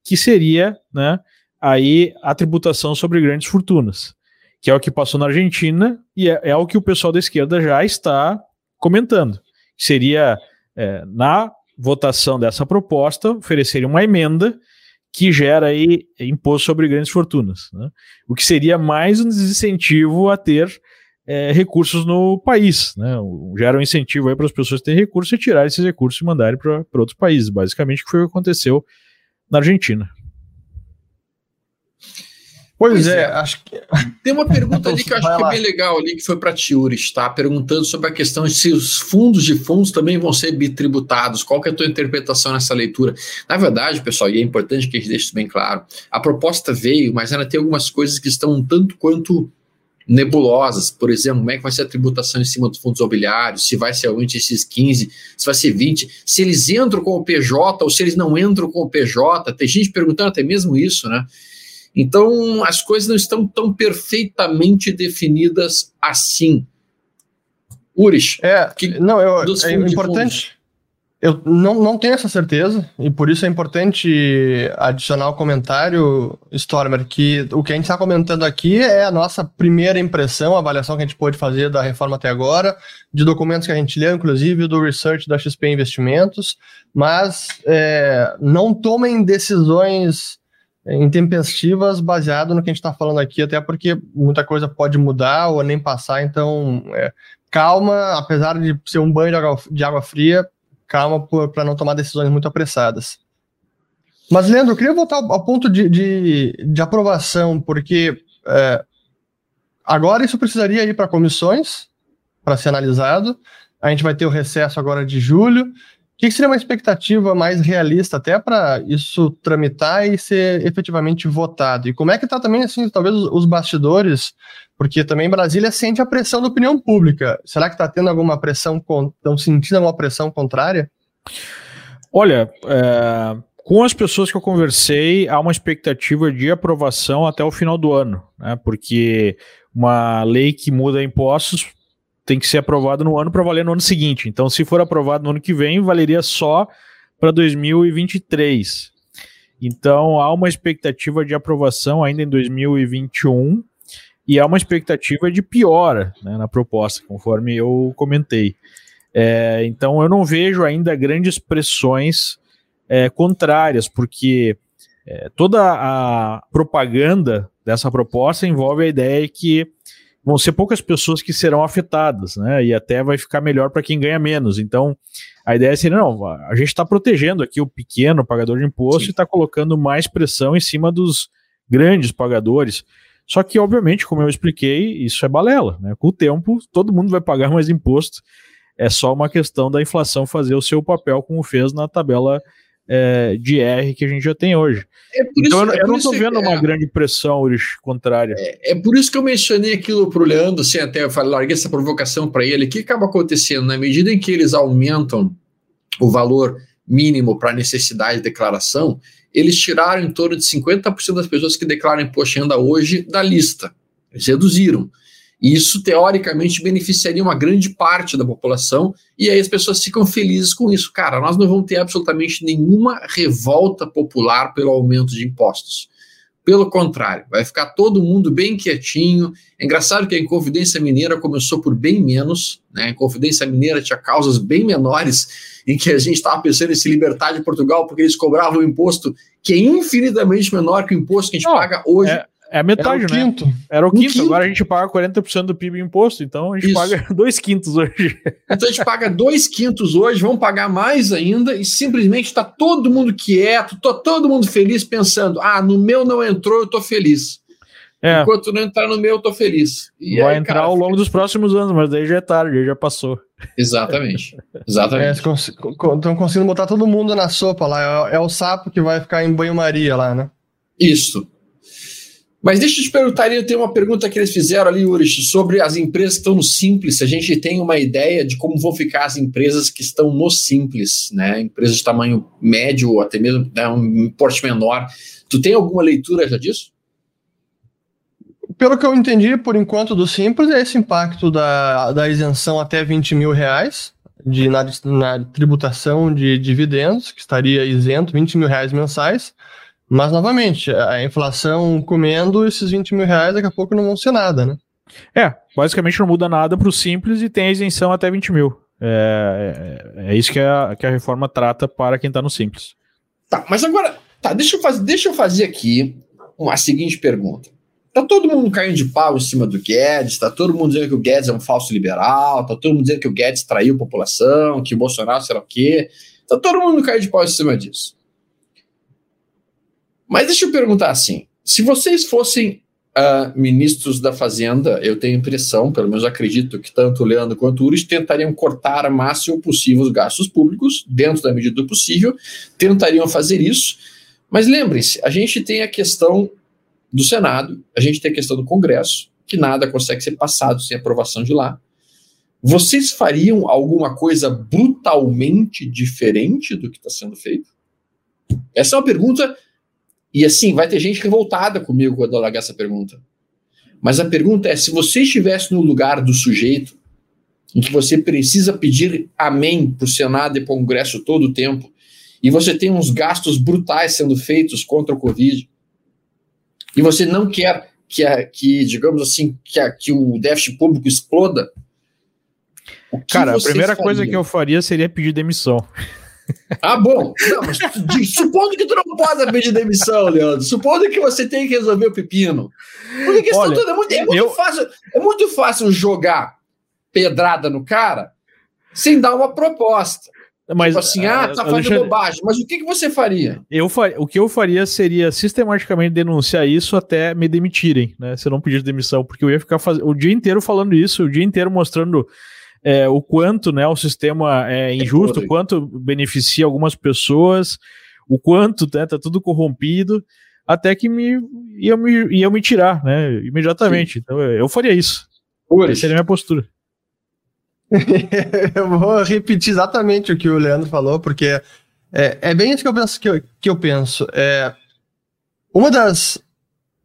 que seria, né, aí a tributação sobre grandes fortunas, que é o que passou na Argentina e é, é o que o pessoal da esquerda já está comentando. Seria é, na votação dessa proposta oferecer uma emenda que gera aí imposto sobre grandes fortunas, né? o que seria mais um desincentivo a ter é, recursos no país, né? gera um incentivo aí para as pessoas terem recursos e tirar esses recursos e mandarem para outros países, basicamente que foi o que aconteceu na Argentina. Pois, pois é, é, acho que. Tem uma pergunta ali que eu acho que é bem legal ali, que foi para a Tiuri, está perguntando sobre a questão de se os fundos de fundos também vão ser bitributados. Qual que é a tua interpretação nessa leitura? Na verdade, pessoal, e é importante que a gente deixe isso bem claro, a proposta veio, mas ela tem algumas coisas que estão um tanto quanto nebulosas, por exemplo, como é que vai ser a tributação em cima dos fundos imobiliários, se vai ser realmente esses 15, se vai ser 20, se eles entram com o PJ ou se eles não entram com o PJ, tem gente perguntando até mesmo isso, né? Então, as coisas não estão tão perfeitamente definidas assim. Uris, é, que, não, eu, é importante. Eu não, não tenho essa certeza, e por isso é importante adicionar o comentário, Stormer, que o que a gente está comentando aqui é a nossa primeira impressão, a avaliação que a gente pôde fazer da reforma até agora, de documentos que a gente leu, inclusive do research da XP Investimentos, mas é, não tomem decisões intempestivas baseado no que a gente está falando aqui, até porque muita coisa pode mudar ou nem passar, então é, calma, apesar de ser um banho de água, de água fria, calma para não tomar decisões muito apressadas. Mas, Leandro, eu queria voltar ao, ponto de, de, de aprovação, porque é, agora isso precisaria ir para comissões para ser analisado. A gente vai ter o recesso agora de julho que, que seria uma expectativa mais realista até para isso tramitar e ser efetivamente votado? E como é que está também, assim, talvez os bastidores, porque também Brasília sente a pressão da opinião pública. Será que está tendo alguma pressão, estão sentindo alguma pressão contrária? Olha, é, com as pessoas que eu conversei, há uma expectativa de aprovação até o final do ano, né? Porque uma lei que muda impostos tem que ser aprovado no ano para valer no ano seguinte. Então, se for aprovado no ano que vem, valeria só para 2023. Então, há uma expectativa de aprovação ainda em 2021 e há uma expectativa de piora né, na proposta, conforme eu comentei. É, então, eu não vejo ainda grandes pressões é, contrárias, porque é, toda a propaganda dessa proposta envolve a ideia que vão ser poucas pessoas que serão afetadas, né? E até vai ficar melhor para quem ganha menos. Então, a ideia seria, não, a gente está protegendo aqui o pequeno pagador de imposto Sim. e está colocando mais pressão em cima dos grandes pagadores. Só que, obviamente, como eu expliquei, isso é balela, né? Com o tempo, todo mundo vai pagar mais imposto. É só uma questão da inflação fazer o seu papel, como fez na tabela é, de R que a gente já tem hoje. É então isso, eu, é não estou vendo uma é, grande pressão contrária. É, é, por isso que eu mencionei aquilo para o Leandro, assim, até eu falei, larguei essa provocação para ele. O que acaba acontecendo? Na medida em que eles aumentam o valor mínimo para necessidade de declaração, eles tiraram em torno de 50% das pessoas que declaram imposto de renda hoje da lista. Eles reduziram. E isso, teoricamente, beneficiaria uma grande parte da população, e aí as pessoas ficam felizes com isso. Cara, nós não vamos ter absolutamente nenhuma revolta popular pelo aumento de impostos. Pelo contrário, vai ficar todo mundo bem quietinho. É engraçado que a Inconfidência Mineira começou por bem menos, né? A Inconfidência Mineira tinha causas bem menores em que a gente estava pensando em se libertar de Portugal porque eles cobravam um imposto que é infinitamente menor que o imposto que a gente não, paga hoje. É, é a metade, Era o né? Quinto. Era o quinto. quinto. Agora a gente paga 40% do PIB em imposto, então a gente Isso. paga [laughs] dois quintos hoje. Então a gente paga dois quintos hoje, vamos pagar mais ainda, e simplesmente está todo mundo quieto, tô todo mundo feliz pensando: ah, no meu não entrou, eu tô feliz. É. Enquanto não entrar no meu, eu tô feliz. E Vai aí, entrar cara, ao longo dos próximos anos, mas daí já é tarde, já passou. Exatamente. [laughs] Exatamente. Estão é, conseguindo botar todo mundo na sopa lá. É, é o sapo que vai ficar em banho-maria lá, né? Isso. Mas deixa eu te perguntar, eu tenho uma pergunta que eles fizeram ali, Urich, sobre as empresas que estão no Simples. A gente tem uma ideia de como vão ficar as empresas que estão no Simples, né? Empresas de tamanho médio ou até mesmo né, um porte menor. Tu tem alguma leitura já disso? Pelo que eu entendi, por enquanto, do Simples, é esse impacto da, da isenção até 20 mil reais de, na, na tributação de dividendos, que estaria isento, 20 mil reais mensais mas, novamente, a inflação comendo esses 20 mil reais, daqui a pouco não vão ser nada, né? É, basicamente não muda nada para o simples e tem a isenção até 20 mil. É, é, é isso que a, que a reforma trata para quem está no simples. Tá, mas agora, tá, deixa, eu fazer, deixa eu fazer aqui a seguinte pergunta. Tá todo mundo caindo de pau em cima do Guedes, tá todo mundo dizendo que o Guedes é um falso liberal, tá todo mundo dizendo que o Guedes traiu a população, que o Bolsonaro será o quê. Tá todo mundo caindo de pau em cima disso. Mas deixa eu perguntar assim: se vocês fossem uh, ministros da Fazenda, eu tenho impressão, pelo menos acredito, que tanto o Leandro quanto o Ures tentariam cortar o máximo possível os gastos públicos, dentro da medida do possível, tentariam fazer isso. Mas lembrem-se, a gente tem a questão do Senado, a gente tem a questão do Congresso, que nada consegue ser passado sem aprovação de lá. Vocês fariam alguma coisa brutalmente diferente do que está sendo feito? Essa é uma pergunta e assim, vai ter gente revoltada comigo quando eu largar essa pergunta. Mas a pergunta é: se você estivesse no lugar do sujeito, em que você precisa pedir amém para o Senado e para o Congresso todo o tempo, e você tem uns gastos brutais sendo feitos contra o Covid, e você não quer que, a, que digamos assim, que, a, que o déficit público exploda. Cara, a primeira coisa que eu faria seria pedir demissão. Ah, bom. Não, mas supondo que tu não possa pedir demissão, Leandro. Supondo que você tem que resolver o pepino. Porque a questão Olha, toda é muito, é muito eu... fácil. É muito fácil jogar pedrada no cara sem dar uma proposta. Mas tipo assim, ah, tá fazendo deixa... bobagem. Mas o que, que você faria? Eu far... O que eu faria seria sistematicamente denunciar isso até me demitirem, né? Se eu não pedir demissão, porque eu ia ficar faz... o dia inteiro falando isso, o dia inteiro mostrando é, o quanto né, o sistema é injusto, o quanto beneficia algumas pessoas, o quanto né, tá tudo corrompido, até que me iam me, ia me tirar, né? Imediatamente. Sim. Então eu faria isso. Essa seria a minha postura. [laughs] eu vou repetir exatamente o que o Leandro falou, porque é, é bem isso que eu penso. Que eu, que eu penso. É, uma das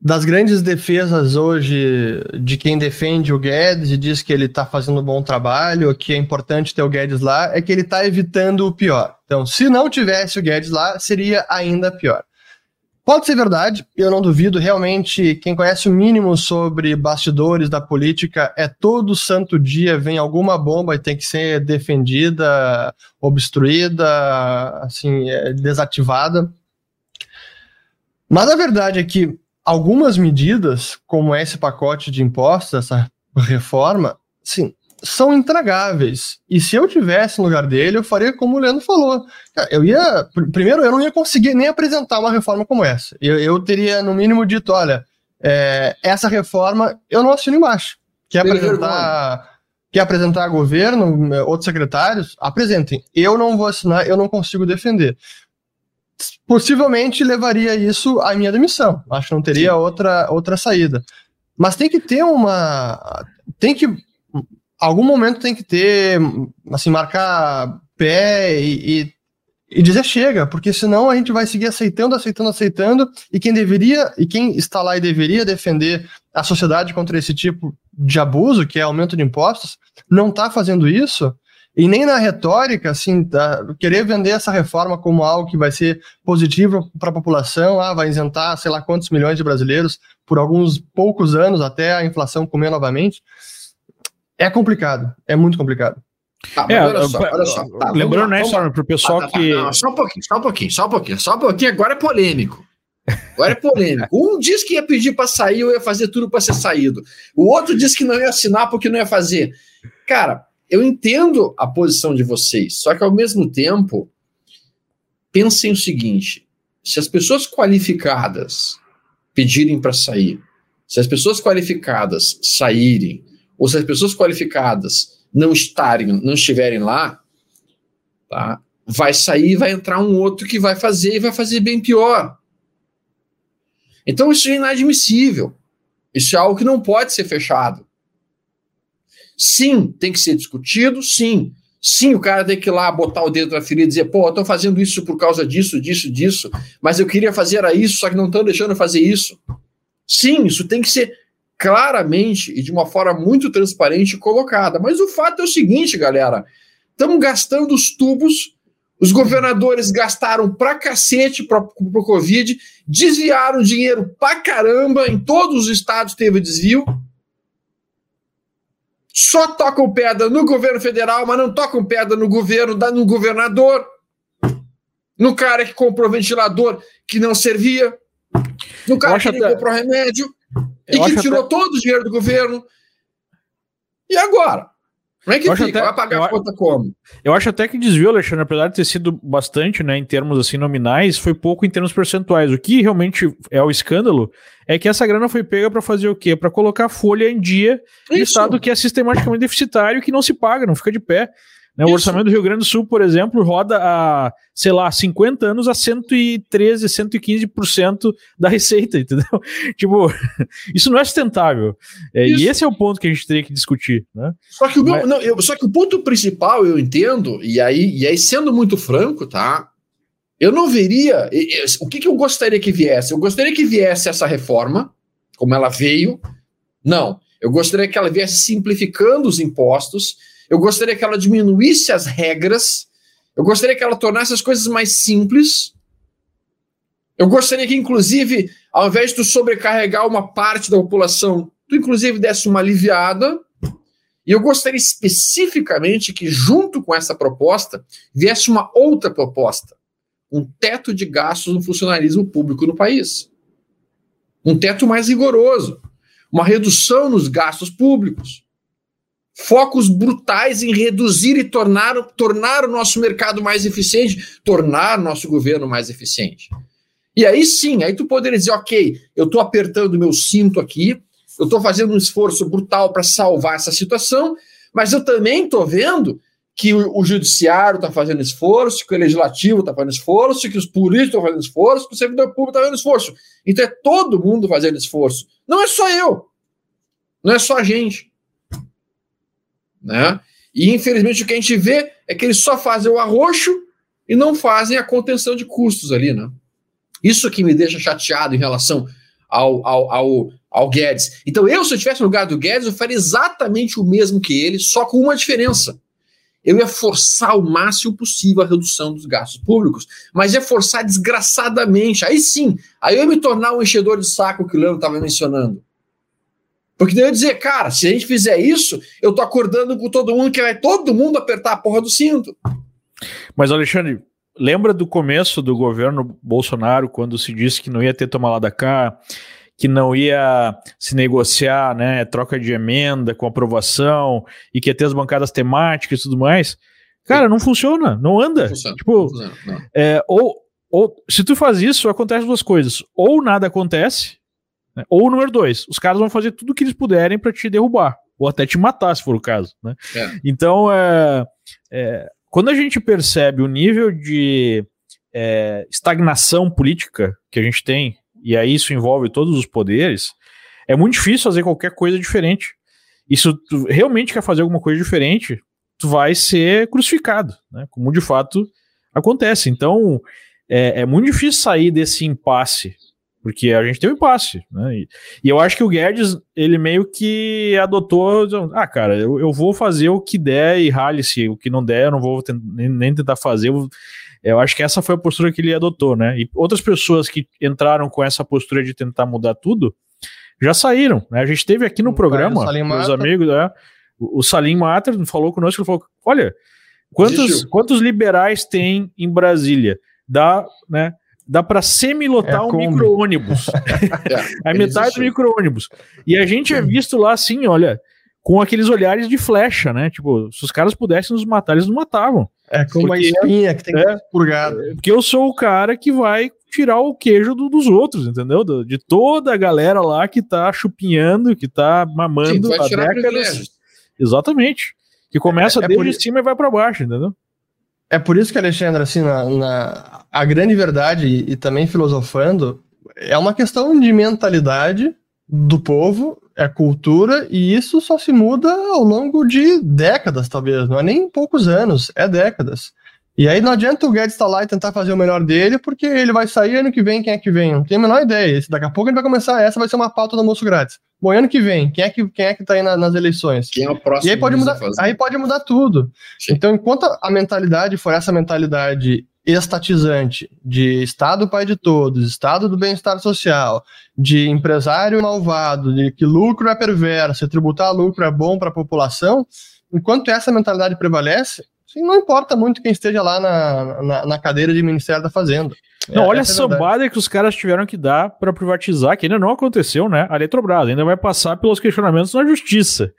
das grandes defesas hoje de quem defende o Guedes e diz que ele está fazendo um bom trabalho, que é importante ter o Guedes lá, é que ele está evitando o pior. Então, se não tivesse o Guedes lá, seria ainda pior. Pode ser verdade, eu não duvido. Realmente, quem conhece o mínimo sobre bastidores da política é todo santo dia vem alguma bomba e tem que ser defendida, obstruída, assim, é, desativada. Mas a verdade é que algumas medidas, como esse pacote de impostos, essa reforma, sim, são intragáveis. E se eu tivesse no lugar dele, eu faria como o Leandro falou. Eu ia. Primeiro, eu não ia conseguir nem apresentar uma reforma como essa. Eu, eu teria, no mínimo, dito: olha, é, essa reforma eu não assino embaixo. Quer apresentar. Quer apresentar governo, outros secretários? Apresentem. Eu não vou assinar, eu não consigo defender possivelmente levaria isso à minha demissão. Acho que não teria outra, outra saída. Mas tem que ter uma. Tem que. Algum momento tem que ter. Assim, marcar pé e, e, e dizer chega, porque senão a gente vai seguir aceitando, aceitando, aceitando. E quem deveria. E quem está lá e deveria defender a sociedade contra esse tipo de abuso, que é aumento de impostos, não está fazendo isso e nem na retórica, assim, tá, querer vender essa reforma como algo que vai ser positivo para a população, ah, vai isentar sei lá quantos milhões de brasileiros por alguns poucos anos até a inflação comer novamente, é complicado, é muito complicado. Tá, é, olha só, olha só. Tá, lembrando, né, Storm, para o pessoal tá, tá, que. Não, só um pouquinho, só um pouquinho, só um pouquinho, só um pouquinho, agora é polêmico. Agora é polêmico. Um diz que ia pedir para sair, eu ia fazer tudo para ser saído. O outro disse que não ia assinar porque não ia fazer. Cara, eu entendo a posição de vocês, só que ao mesmo tempo, pensem o seguinte: se as pessoas qualificadas pedirem para sair, Se as pessoas qualificadas saírem, ou se as pessoas qualificadas não estarem, não estiverem lá, tá? vai sair, vai entrar um outro que vai fazer e vai fazer bem pior. Então isso é inadmissível. Isso é algo que não pode ser fechado. Sim, tem que ser discutido, sim. Sim, o cara tem que ir lá botar o dedo na ferida e dizer, pô, eu tô fazendo isso por causa disso, disso, disso, mas eu queria fazer isso, só que não estão deixando fazer isso. Sim, isso tem que ser claramente e de uma forma muito transparente colocada. Mas o fato é o seguinte, galera: estamos gastando os tubos, os governadores gastaram pra cacete para o Covid, desviaram dinheiro pra caramba, em todos os estados teve desvio. Só tocam pedra no governo federal, mas não tocam pedra no governo, no governador, no cara que comprou ventilador que não servia, no cara que até... comprou remédio e que tirou até... todo o dinheiro do governo. E agora? Como é que fica? Até, Vai pagar eu, a conta como? Eu acho até que desviou, Alexandre, apesar de ter sido bastante, né, em termos assim nominais, foi pouco em termos percentuais. O que realmente é o escândalo é que essa grana foi pega para fazer o quê? Para colocar folha em dia de estado que é sistematicamente deficitário, que não se paga, não fica de pé. Né? O orçamento do Rio Grande do Sul, por exemplo, roda a, sei lá, 50 anos a 113, 115% da receita, [laughs] entendeu? tipo, isso não é sustentável. É, e esse é o ponto que a gente teria que discutir. Né? Só, que o meu, Mas... não, eu, só que o ponto principal, eu entendo, e aí, e aí sendo muito franco, tá? Eu não veria. O que, que eu gostaria que viesse? Eu gostaria que viesse essa reforma, como ela veio. Não. Eu gostaria que ela viesse simplificando os impostos eu gostaria que ela diminuísse as regras. Eu gostaria que ela tornasse as coisas mais simples. Eu gostaria que, inclusive, ao invés de tu sobrecarregar uma parte da população, tu, inclusive, desse uma aliviada. E eu gostaria especificamente que, junto com essa proposta, viesse uma outra proposta: um teto de gastos no funcionalismo público no país. Um teto mais rigoroso, uma redução nos gastos públicos focos brutais em reduzir e tornar, tornar o nosso mercado mais eficiente, tornar nosso governo mais eficiente. E aí sim, aí tu poderia dizer, ok, eu estou apertando meu cinto aqui, eu estou fazendo um esforço brutal para salvar essa situação, mas eu também estou vendo que o, o judiciário está fazendo esforço, que o legislativo está fazendo esforço, que os políticos estão fazendo esforço, que o servidor público está fazendo esforço. Então é todo mundo fazendo esforço. Não é só eu. Não é só a gente né? E infelizmente o que a gente vê é que eles só fazem o arroxo e não fazem a contenção de custos ali, né? Isso que me deixa chateado em relação ao, ao, ao, ao Guedes. Então, eu, se eu estivesse no lugar do Guedes, eu faria exatamente o mesmo que ele, só com uma diferença. Eu ia forçar o máximo possível a redução dos gastos públicos, mas ia forçar desgraçadamente. Aí sim, aí eu ia me tornar um enchedor de saco que o Leandro estava mencionando. Porque daí eu ia dizer, cara, se a gente fizer isso, eu tô acordando com todo mundo que vai todo mundo apertar a porra do cinto. Mas, Alexandre, lembra do começo do governo Bolsonaro, quando se disse que não ia ter tomar lá da cá, que não ia se negociar, né, troca de emenda com aprovação e que ia ter as bancadas temáticas e tudo mais? Cara, não funciona, não anda. Não funciona, tipo, não funciona, não. É, ou, ou se tu faz isso, acontece duas coisas. Ou nada acontece, né? Ou número dois, os caras vão fazer tudo o que eles puderem para te derrubar, ou até te matar, se for o caso. Né? É. Então, é, é, quando a gente percebe o nível de é, estagnação política que a gente tem, e aí isso envolve todos os poderes, é muito difícil fazer qualquer coisa diferente. E se tu realmente quer fazer alguma coisa diferente, tu vai ser crucificado, né? como de fato acontece. Então, é, é muito difícil sair desse impasse porque a gente tem um impasse, né? E, e, eu acho que o Guedes, ele meio que adotou, ah, cara, eu, eu vou fazer o que der e rale-se, o que não der eu não vou nem, nem, tentar fazer. Eu, eu, acho que essa foi a postura que ele adotou, né? E outras pessoas que entraram com essa postura de tentar mudar tudo, já saíram, né? A gente teve aqui no o programa, meus amigos, né? O, o Salim Mater falou conosco, ele falou, olha, quantos, quantos liberais tem em Brasília? Dá, né? Dá para semi-lotar é um micro-ônibus. [laughs] é, a metade do micro-ônibus. E a gente é visto lá assim, olha, com aqueles olhares de flecha, né? Tipo, se os caras pudessem nos matar, eles nos matavam. É como uma espinha que tem que é, ser purgada. Porque eu sou o cara que vai tirar o queijo do, dos outros, entendeu? De toda a galera lá que tá chupinhando, que tá mamando Sim, há décadas. Exatamente. Que começa é, é desde cima e vai para baixo, entendeu? É por isso que, Alexandre, assim, na, na, a grande verdade, e, e também filosofando, é uma questão de mentalidade do povo, é cultura, e isso só se muda ao longo de décadas, talvez, não é nem poucos anos, é décadas. E aí não adianta o Guedes estar lá e tentar fazer o melhor dele, porque ele vai sair ano que vem, quem é que vem? Não tem a menor ideia. Daqui a pouco gente vai começar, essa vai ser uma pauta do almoço grátis. Bom, ano que vem, quem é que, quem é que tá aí na, nas eleições? Quem é o próximo? E aí pode mudar, aí pode mudar tudo. Sim. Então, enquanto a mentalidade for essa mentalidade estatizante de Estado pai de todos, Estado do bem-estar social, de empresário malvado, de que lucro é perverso, e tributar lucro é bom para a população, enquanto essa mentalidade prevalece, assim, não importa muito quem esteja lá na, na, na cadeira de Ministério da Fazenda. Não, é, olha a é sambada que os caras tiveram que dar para privatizar, que ainda não aconteceu, né? A Eletrobras ainda vai passar pelos questionamentos na justiça.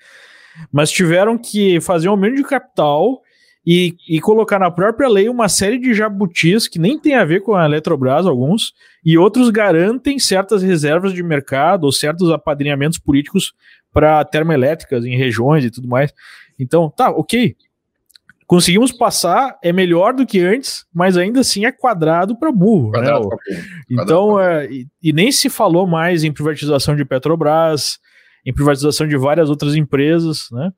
Mas tiveram que fazer um aumento de capital e, e colocar na própria lei uma série de jabutis que nem tem a ver com a Eletrobras, alguns, e outros garantem certas reservas de mercado ou certos apadrinhamentos políticos para termoelétricas em regiões e tudo mais. Então, tá, ok. Conseguimos passar, é melhor do que antes, mas ainda assim é quadrado para burro. Né? Quadrado né? burro. Então, é, e, e nem se falou mais em privatização de Petrobras, em privatização de várias outras empresas, né?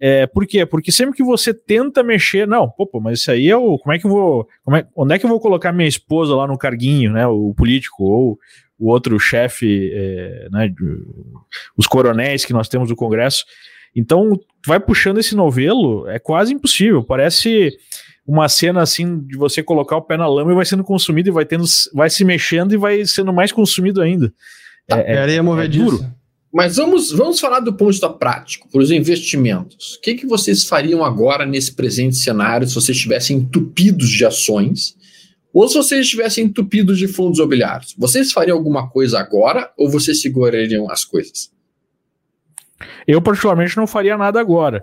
É, por quê? Porque sempre que você tenta mexer, não, pô, mas isso aí é o. Como é que eu vou. É, onde é que eu vou colocar minha esposa lá no carguinho, né? O político, ou o outro chefe, é, né? Os coronéis que nós temos do Congresso. Então, vai puxando esse novelo, é quase impossível. Parece uma cena assim de você colocar o pé na lama e vai sendo consumido e vai tendo, vai se mexendo e vai sendo mais consumido ainda. Tá, é, é, areia movediça. É duro. Mas vamos, vamos falar do ponto de vista prático, para os investimentos. O que, que vocês fariam agora nesse presente cenário se vocês estivessem entupidos de ações ou se vocês estivessem entupidos de fundos imobiliários? Vocês fariam alguma coisa agora ou vocês segurariam as coisas? Eu, particularmente, não faria nada agora.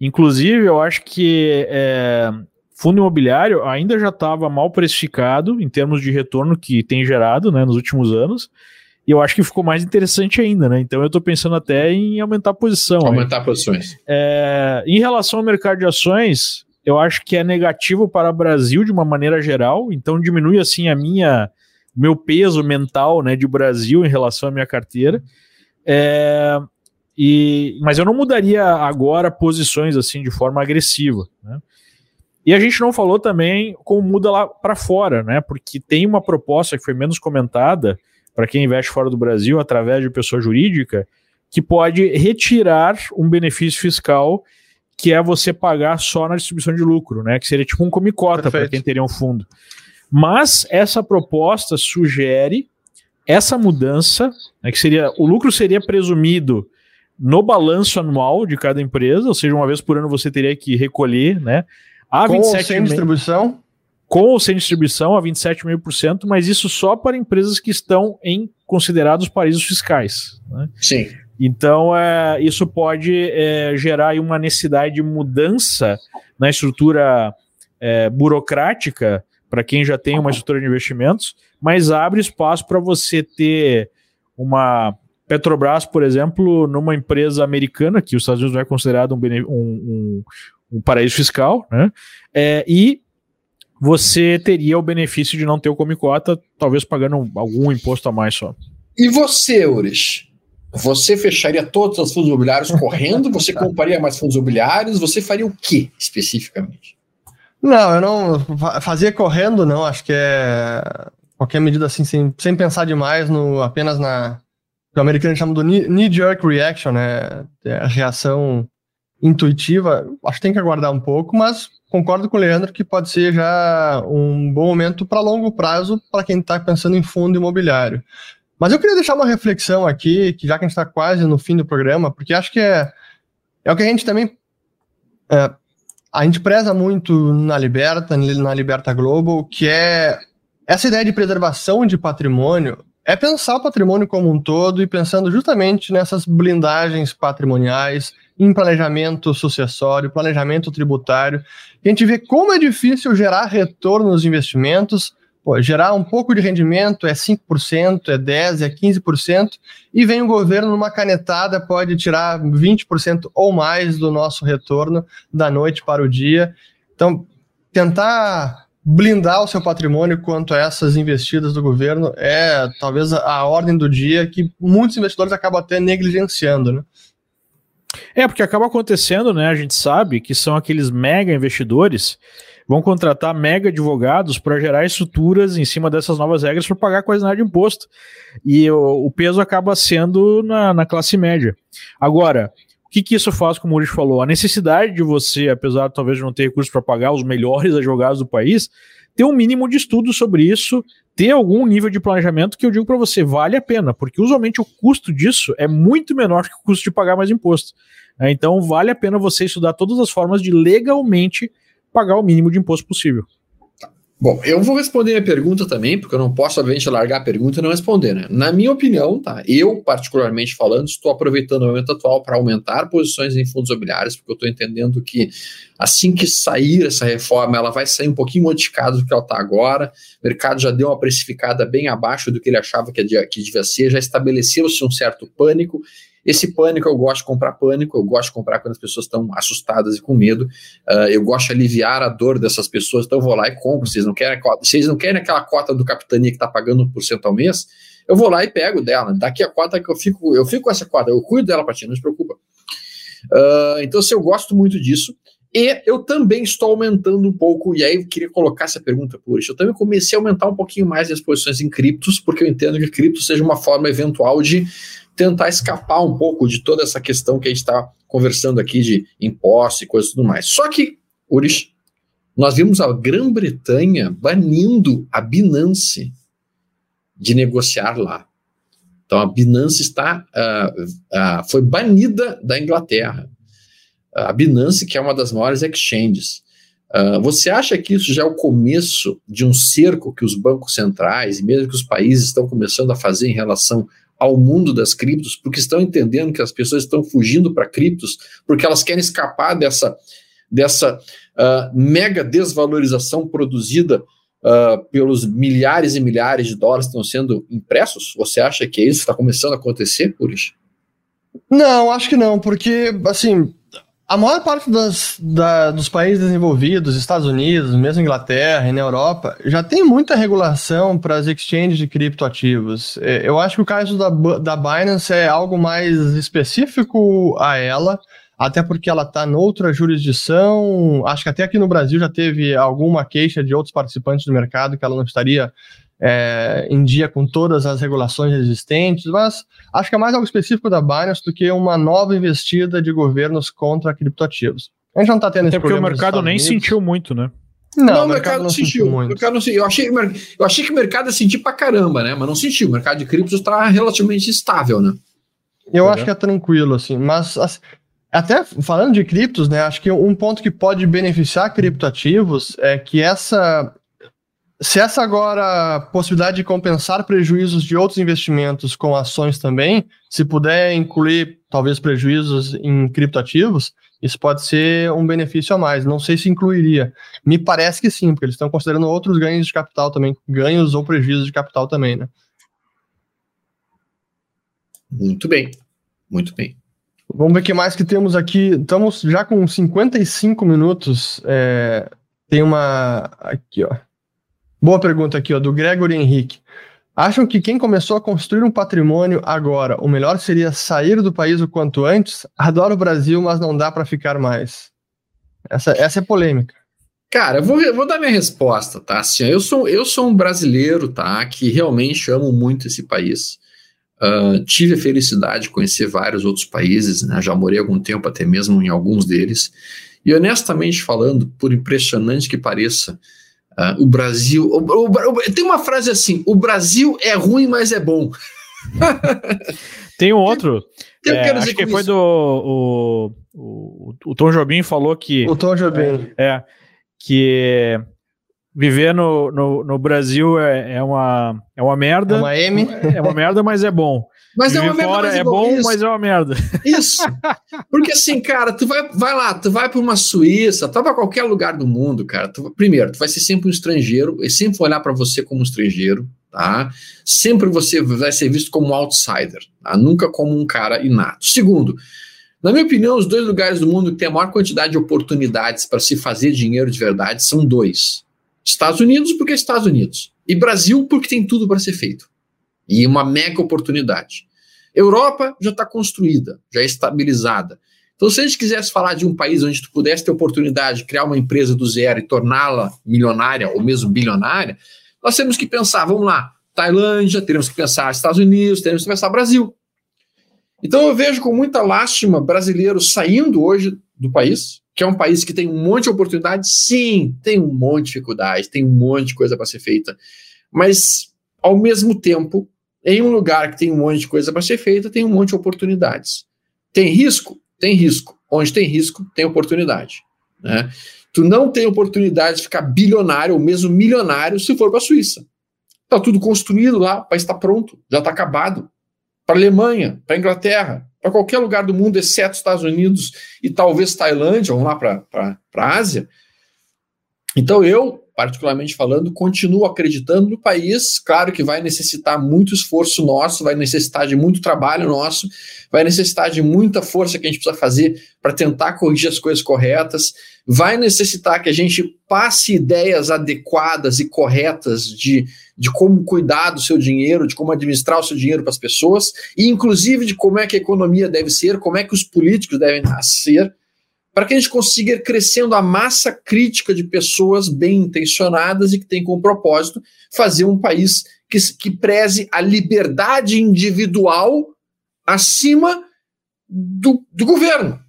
Inclusive, eu acho que é, fundo imobiliário ainda já estava mal precificado em termos de retorno que tem gerado né, nos últimos anos. E eu acho que ficou mais interessante ainda, né? Então eu estou pensando até em aumentar a posição. Aumentar posições. É, em relação ao mercado de ações, eu acho que é negativo para o Brasil de uma maneira geral, então diminui assim a minha meu peso mental né, de Brasil em relação à minha carteira. É, e, mas eu não mudaria agora posições assim de forma agressiva. Né? E a gente não falou também como muda lá para fora, né? Porque tem uma proposta que foi menos comentada para quem investe fora do Brasil através de pessoa jurídica, que pode retirar um benefício fiscal que é você pagar só na distribuição de lucro, né? Que seria tipo um comicota para quem teria um fundo. Mas essa proposta sugere essa mudança, né, que seria o lucro seria presumido no balanço anual de cada empresa, ou seja, uma vez por ano você teria que recolher, né? A Com 27 ou sem distribuição? Com ou sem distribuição a 27,5%, mas isso só para empresas que estão em considerados paraísos fiscais. Né? Sim. Então, é, isso pode é, gerar uma necessidade de mudança na estrutura é, burocrática para quem já tem uma estrutura de investimentos, mas abre espaço para você ter uma Petrobras, por exemplo, numa empresa americana, que os Estados Unidos não é considerado um, um, um, um paraíso fiscal, né? É, e você teria o benefício de não ter o Comicota, talvez pagando algum imposto a mais só. E você, Ures? Você fecharia todos os fundos imobiliários correndo? Você compraria mais fundos imobiliários? Você faria o que especificamente? Não, eu não fazia correndo, não. Acho que é qualquer medida assim, sem, sem pensar demais no apenas na o americano chama do knee jerk reaction, né? É a reação intuitiva. Acho que tem que aguardar um pouco, mas concordo com o Leandro que pode ser já um bom momento para longo prazo para quem está pensando em fundo imobiliário. Mas eu queria deixar uma reflexão aqui, que já que a gente está quase no fim do programa, porque acho que é, é o que a gente também. É, a gente preza muito na Liberta, na Liberta Global, que é essa ideia de preservação de patrimônio é pensar o patrimônio como um todo e pensando justamente nessas blindagens patrimoniais, em planejamento sucessório, planejamento tributário. A gente vê como é difícil gerar retorno nos investimentos, Pô, gerar um pouco de rendimento é 5%, é 10%, é 15%, e vem o governo numa canetada, pode tirar 20% ou mais do nosso retorno da noite para o dia. Então, tentar blindar o seu patrimônio quanto a essas investidas do governo é talvez a ordem do dia que muitos investidores acabam até negligenciando, né? É, porque acaba acontecendo, né? A gente sabe que são aqueles mega investidores vão contratar mega advogados para gerar estruturas em cima dessas novas regras para pagar quase nada de imposto. E o, o peso acaba sendo na, na, classe média. Agora, o que, que isso faz, como o Urish falou? A necessidade de você, apesar de talvez não ter recursos para pagar os melhores [laughs] advogados do país, ter um mínimo de estudo sobre isso, ter algum nível de planejamento que eu digo para você, vale a pena, porque usualmente o custo disso é muito menor que o custo de pagar mais imposto. Então, vale a pena você estudar todas as formas de legalmente pagar o mínimo de imposto possível. Bom, eu vou responder a pergunta também, porque eu não posso, obviamente, largar a pergunta e não responder, né? Na minha opinião, tá? Eu, particularmente falando, estou aproveitando o momento atual para aumentar posições em fundos imobiliários, porque eu estou entendendo que assim que sair essa reforma, ela vai sair um pouquinho modificada do que ela está agora. O mercado já deu uma precificada bem abaixo do que ele achava que, que devia ser, já estabeleceu-se um certo pânico. Esse pânico, eu gosto de comprar pânico, eu gosto de comprar quando as pessoas estão assustadas e com medo. Uh, eu gosto de aliviar a dor dessas pessoas, então eu vou lá e compro. Vocês não querem, vocês não querem aquela cota do capitania que está pagando 1% ao mês? Eu vou lá e pego dela. Daqui a cota que eu fico, eu fico com essa cota, eu cuido dela para ti, não se preocupa. Uh, então, se eu gosto muito disso, e eu também estou aumentando um pouco, e aí eu queria colocar essa pergunta por isso. Eu também comecei a aumentar um pouquinho mais as posições em criptos, porque eu entendo que cripto seja uma forma eventual de tentar escapar um pouco de toda essa questão que a gente está conversando aqui de impostos e coisas tudo mais. Só que, Urish, nós vimos a Grã-Bretanha banindo a Binance de negociar lá. Então a Binance está uh, uh, foi banida da Inglaterra. A Binance, que é uma das maiores exchanges. Uh, você acha que isso já é o começo de um cerco que os bancos centrais e mesmo que os países estão começando a fazer em relação ao mundo das criptos, porque estão entendendo que as pessoas estão fugindo para criptos, porque elas querem escapar dessa, dessa uh, mega desvalorização produzida uh, pelos milhares e milhares de dólares que estão sendo impressos? Você acha que é isso que está começando a acontecer, Puris? Não, acho que não, porque, assim, a maior parte das, da, dos países desenvolvidos, Estados Unidos, mesmo Inglaterra e na Europa, já tem muita regulação para as exchanges de criptoativos. É, eu acho que o caso da, da Binance é algo mais específico a ela, até porque ela está noutra jurisdição. Acho que até aqui no Brasil já teve alguma queixa de outros participantes do mercado que ela não estaria é, em dia com todas as regulações existentes, mas acho que é mais algo específico da Binance do que uma nova investida de governos contra criptoativos. A gente não está tendo Até esse porque o mercado nem sentiu muito, né? Não, não o mercado, mercado não sentiu. sentiu muito. Mercado não, eu, achei, eu achei que o mercado ia sentir pra caramba, né? Mas não sentiu. O mercado de criptos está relativamente estável, né? Eu é. acho que é tranquilo, assim. Mas assim, até falando de criptos, né? Acho que um ponto que pode beneficiar criptoativos é que essa se essa agora possibilidade de compensar prejuízos de outros investimentos com ações também, se puder incluir talvez prejuízos em criptoativos, isso pode ser um benefício a mais. Não sei se incluiria. Me parece que sim, porque eles estão considerando outros ganhos de capital também, ganhos ou prejuízos de capital também, né? Muito bem, muito bem. Vamos ver o que mais que temos aqui. Estamos já com 55 minutos. É, tem uma. Aqui, ó. Boa pergunta aqui, ó, do Gregory Henrique. Acham que quem começou a construir um patrimônio agora, o melhor seria sair do país o quanto antes? Adoro o Brasil, mas não dá para ficar mais. Essa, essa é polêmica. Cara, eu vou, eu vou dar minha resposta, tá? Assim, eu sou, eu sou um brasileiro, tá? Que realmente amo muito esse país. Uh, tive a felicidade de conhecer vários outros países, né? Já morei algum tempo, até mesmo em alguns deles. E honestamente falando, por impressionante que pareça, Uh, o Brasil. O, o, o, tem uma frase assim: o Brasil é ruim, mas é bom. [laughs] tem um outro. Que, é, acho que foi isso? do. O, o, o, Tom Jobim falou que. O Tom Jobim. É. Que viver no, no, no Brasil é, é, uma, é uma merda. É uma M. É uma merda, mas é bom. Mas é uma merda. Fora é bom, isso. mas é uma merda. [laughs] Isso. Porque assim, cara, tu vai, vai lá, tu vai para uma Suíça, tu vai para qualquer lugar do mundo, cara. Tu, primeiro, tu vai ser sempre um estrangeiro, e sempre olhar para você como um estrangeiro, tá? Sempre você vai ser visto como um outsider, tá? nunca como um cara inato. Segundo, na minha opinião, os dois lugares do mundo que tem a maior quantidade de oportunidades para se fazer dinheiro de verdade são dois. Estados Unidos, porque é Estados Unidos. E Brasil, porque tem tudo para ser feito. E uma mega oportunidade. Europa já está construída, já é estabilizada. Então, se a gente quisesse falar de um país onde tu pudesse ter oportunidade de criar uma empresa do zero e torná-la milionária ou mesmo bilionária, nós temos que pensar, vamos lá, Tailândia, teremos que pensar Estados Unidos, teremos que pensar Brasil. Então eu vejo com muita lástima brasileiros saindo hoje do país, que é um país que tem um monte de oportunidades, sim, tem um monte de dificuldades, tem um monte de coisa para ser feita, mas ao mesmo tempo, em um lugar que tem um monte de coisa para ser feita, tem um monte de oportunidades. Tem risco? Tem risco. Onde tem risco, tem oportunidade. Né? Tu não tem oportunidade de ficar bilionário ou mesmo milionário se for para a Suíça. Está tudo construído lá, o país está pronto, já está acabado para a Alemanha, para a Inglaterra, para qualquer lugar do mundo, exceto Estados Unidos e talvez Tailândia, vamos lá para a Ásia. Então eu, particularmente falando, continuo acreditando no país. Claro que vai necessitar muito esforço nosso, vai necessitar de muito trabalho nosso, vai necessitar de muita força que a gente precisa fazer para tentar corrigir as coisas corretas, vai necessitar que a gente passe ideias adequadas e corretas de de como cuidar do seu dinheiro, de como administrar o seu dinheiro para as pessoas, e inclusive de como é que a economia deve ser, como é que os políticos devem ser, para que a gente consiga ir crescendo a massa crítica de pessoas bem intencionadas e que têm como propósito fazer um país que, que preze a liberdade individual acima do, do governo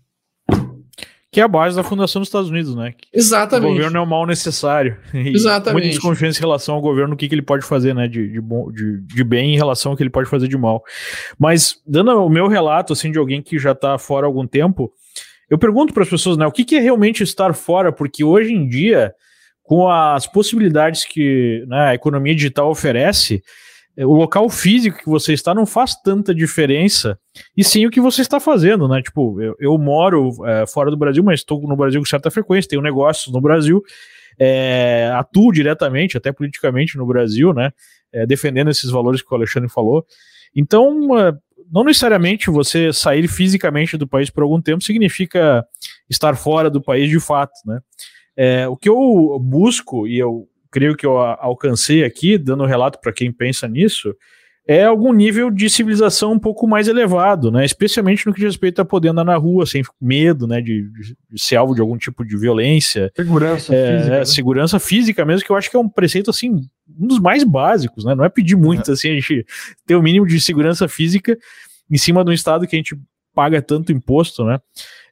que é a base da fundação dos Estados Unidos, né? Exatamente. O governo é o mal necessário. [laughs] Exatamente. Muita desconfiança em relação ao governo, o que, que ele pode fazer, né? De, de, bom, de, de bem em relação ao que ele pode fazer de mal. Mas, dando o meu relato, assim, de alguém que já está fora há algum tempo, eu pergunto para as pessoas, né? O que, que é realmente estar fora? Porque hoje em dia, com as possibilidades que né, a economia digital oferece, é, o local físico que você está não faz tanta diferença, e sim o que você está fazendo, né? Tipo, eu, eu moro é, fora do Brasil, mas estou no Brasil com certa frequência, tenho negócios no Brasil, é, atuo diretamente, até politicamente no Brasil, né? É, defendendo esses valores que o Alexandre falou. Então, não necessariamente você sair fisicamente do país por algum tempo significa estar fora do país de fato, né? É, o que eu busco, e eu creio que eu alcancei aqui, dando relato para quem pensa nisso, é algum nível de civilização um pouco mais elevado, né? Especialmente no que diz respeito a poder andar na rua sem medo, né? De, de ser alvo de algum tipo de violência. Segurança é, física. É, né? Segurança física mesmo, que eu acho que é um preceito, assim, um dos mais básicos, né? Não é pedir muito, é. assim, a gente ter o mínimo de segurança física em cima de um estado que a gente paga tanto imposto, né?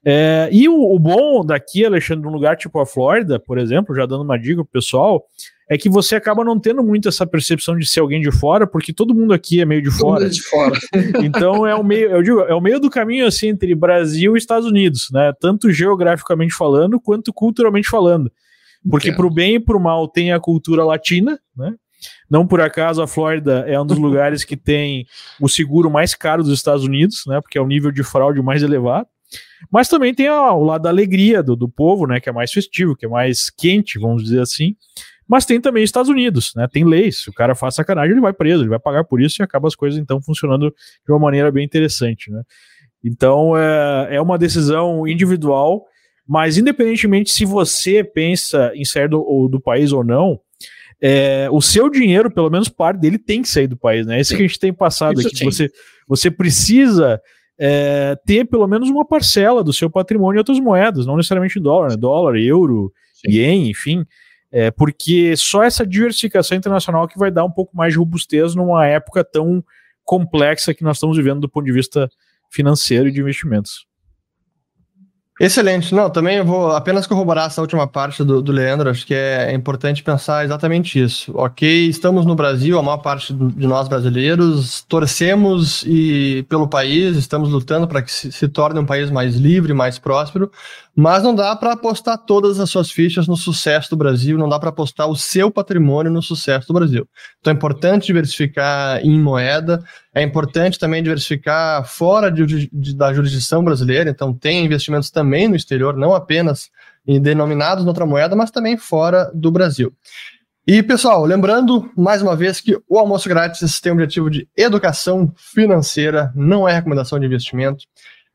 É, e o, o, bom daqui, Alexandre, num lugar tipo a Flórida, por exemplo, já dando uma dica pro pessoal, é que você acaba não tendo muito essa percepção de ser alguém de fora, porque todo mundo aqui é meio de fora. É de fora. [laughs] então é o meio, eu digo, é o meio do caminho assim entre Brasil e Estados Unidos, né? Tanto geograficamente falando quanto culturalmente falando. Porque para o bem e para o mal tem a cultura latina, né? Não por acaso a Flórida é um dos [laughs] lugares que tem o seguro mais caro dos Estados Unidos, né? Porque é o nível de fraude mais elevado. Mas também tem o lado da alegria do, do povo, né? Que é mais festivo, que é mais quente, vamos dizer assim. Mas tem também Estados Unidos, né? Tem leis. Se o cara faz sacanagem, ele vai preso, ele vai pagar por isso e acaba as coisas então funcionando de uma maneira bem interessante, né? Então é, é uma decisão individual, mas independentemente se você pensa em sair do, do país ou não, é, o seu dinheiro, pelo menos parte dele, tem que sair do país, né? Esse que a gente tem passado isso aqui. Você, você precisa é, ter pelo menos uma parcela do seu patrimônio em outras moedas, não necessariamente em dólar, né? dólar, euro, Sim. ien, enfim. É, porque só essa diversificação internacional que vai dar um pouco mais de robustez numa época tão complexa que nós estamos vivendo do ponto de vista financeiro e de investimentos. Excelente. Não, também eu vou apenas corroborar essa última parte do, do Leandro. Acho que é, importante pensar exatamente isso. Ok, estamos no Brasil, a maior parte de nós brasileiros torcemos e pelo país, estamos lutando para que se, se, torne um país mais livre, mais próspero, mas não dá para apostar todas as suas fichas no sucesso do Brasil, não dá para apostar o seu patrimônio no sucesso do Brasil. Então é importante diversificar em moeda É importante também diversificar fora de, de, da jurisdição brasileira, então tem investimentos também no exterior, não apenas em denominados noutra moeda, mas também fora do Brasil. E, pessoal, lembrando mais uma vez que o almoço grátis tem o objetivo de educação financeira, não é recomendação de investimento.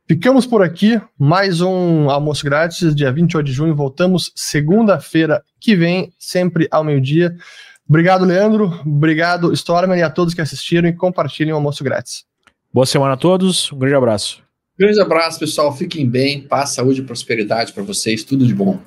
Ficamos por aqui, mais um almoço grátis, dia 28 de junho. Voltamos segunda-feira que vem, sempre ao meio-dia. Obrigado, Leandro. Obrigado, Stormer, e a todos que assistiram e compartilhem o almoço grátis. Boa semana a todos, um grande abraço. Grande abraço, pessoal. Fiquem bem, paz, saúde e prosperidade para vocês. Tudo de bom.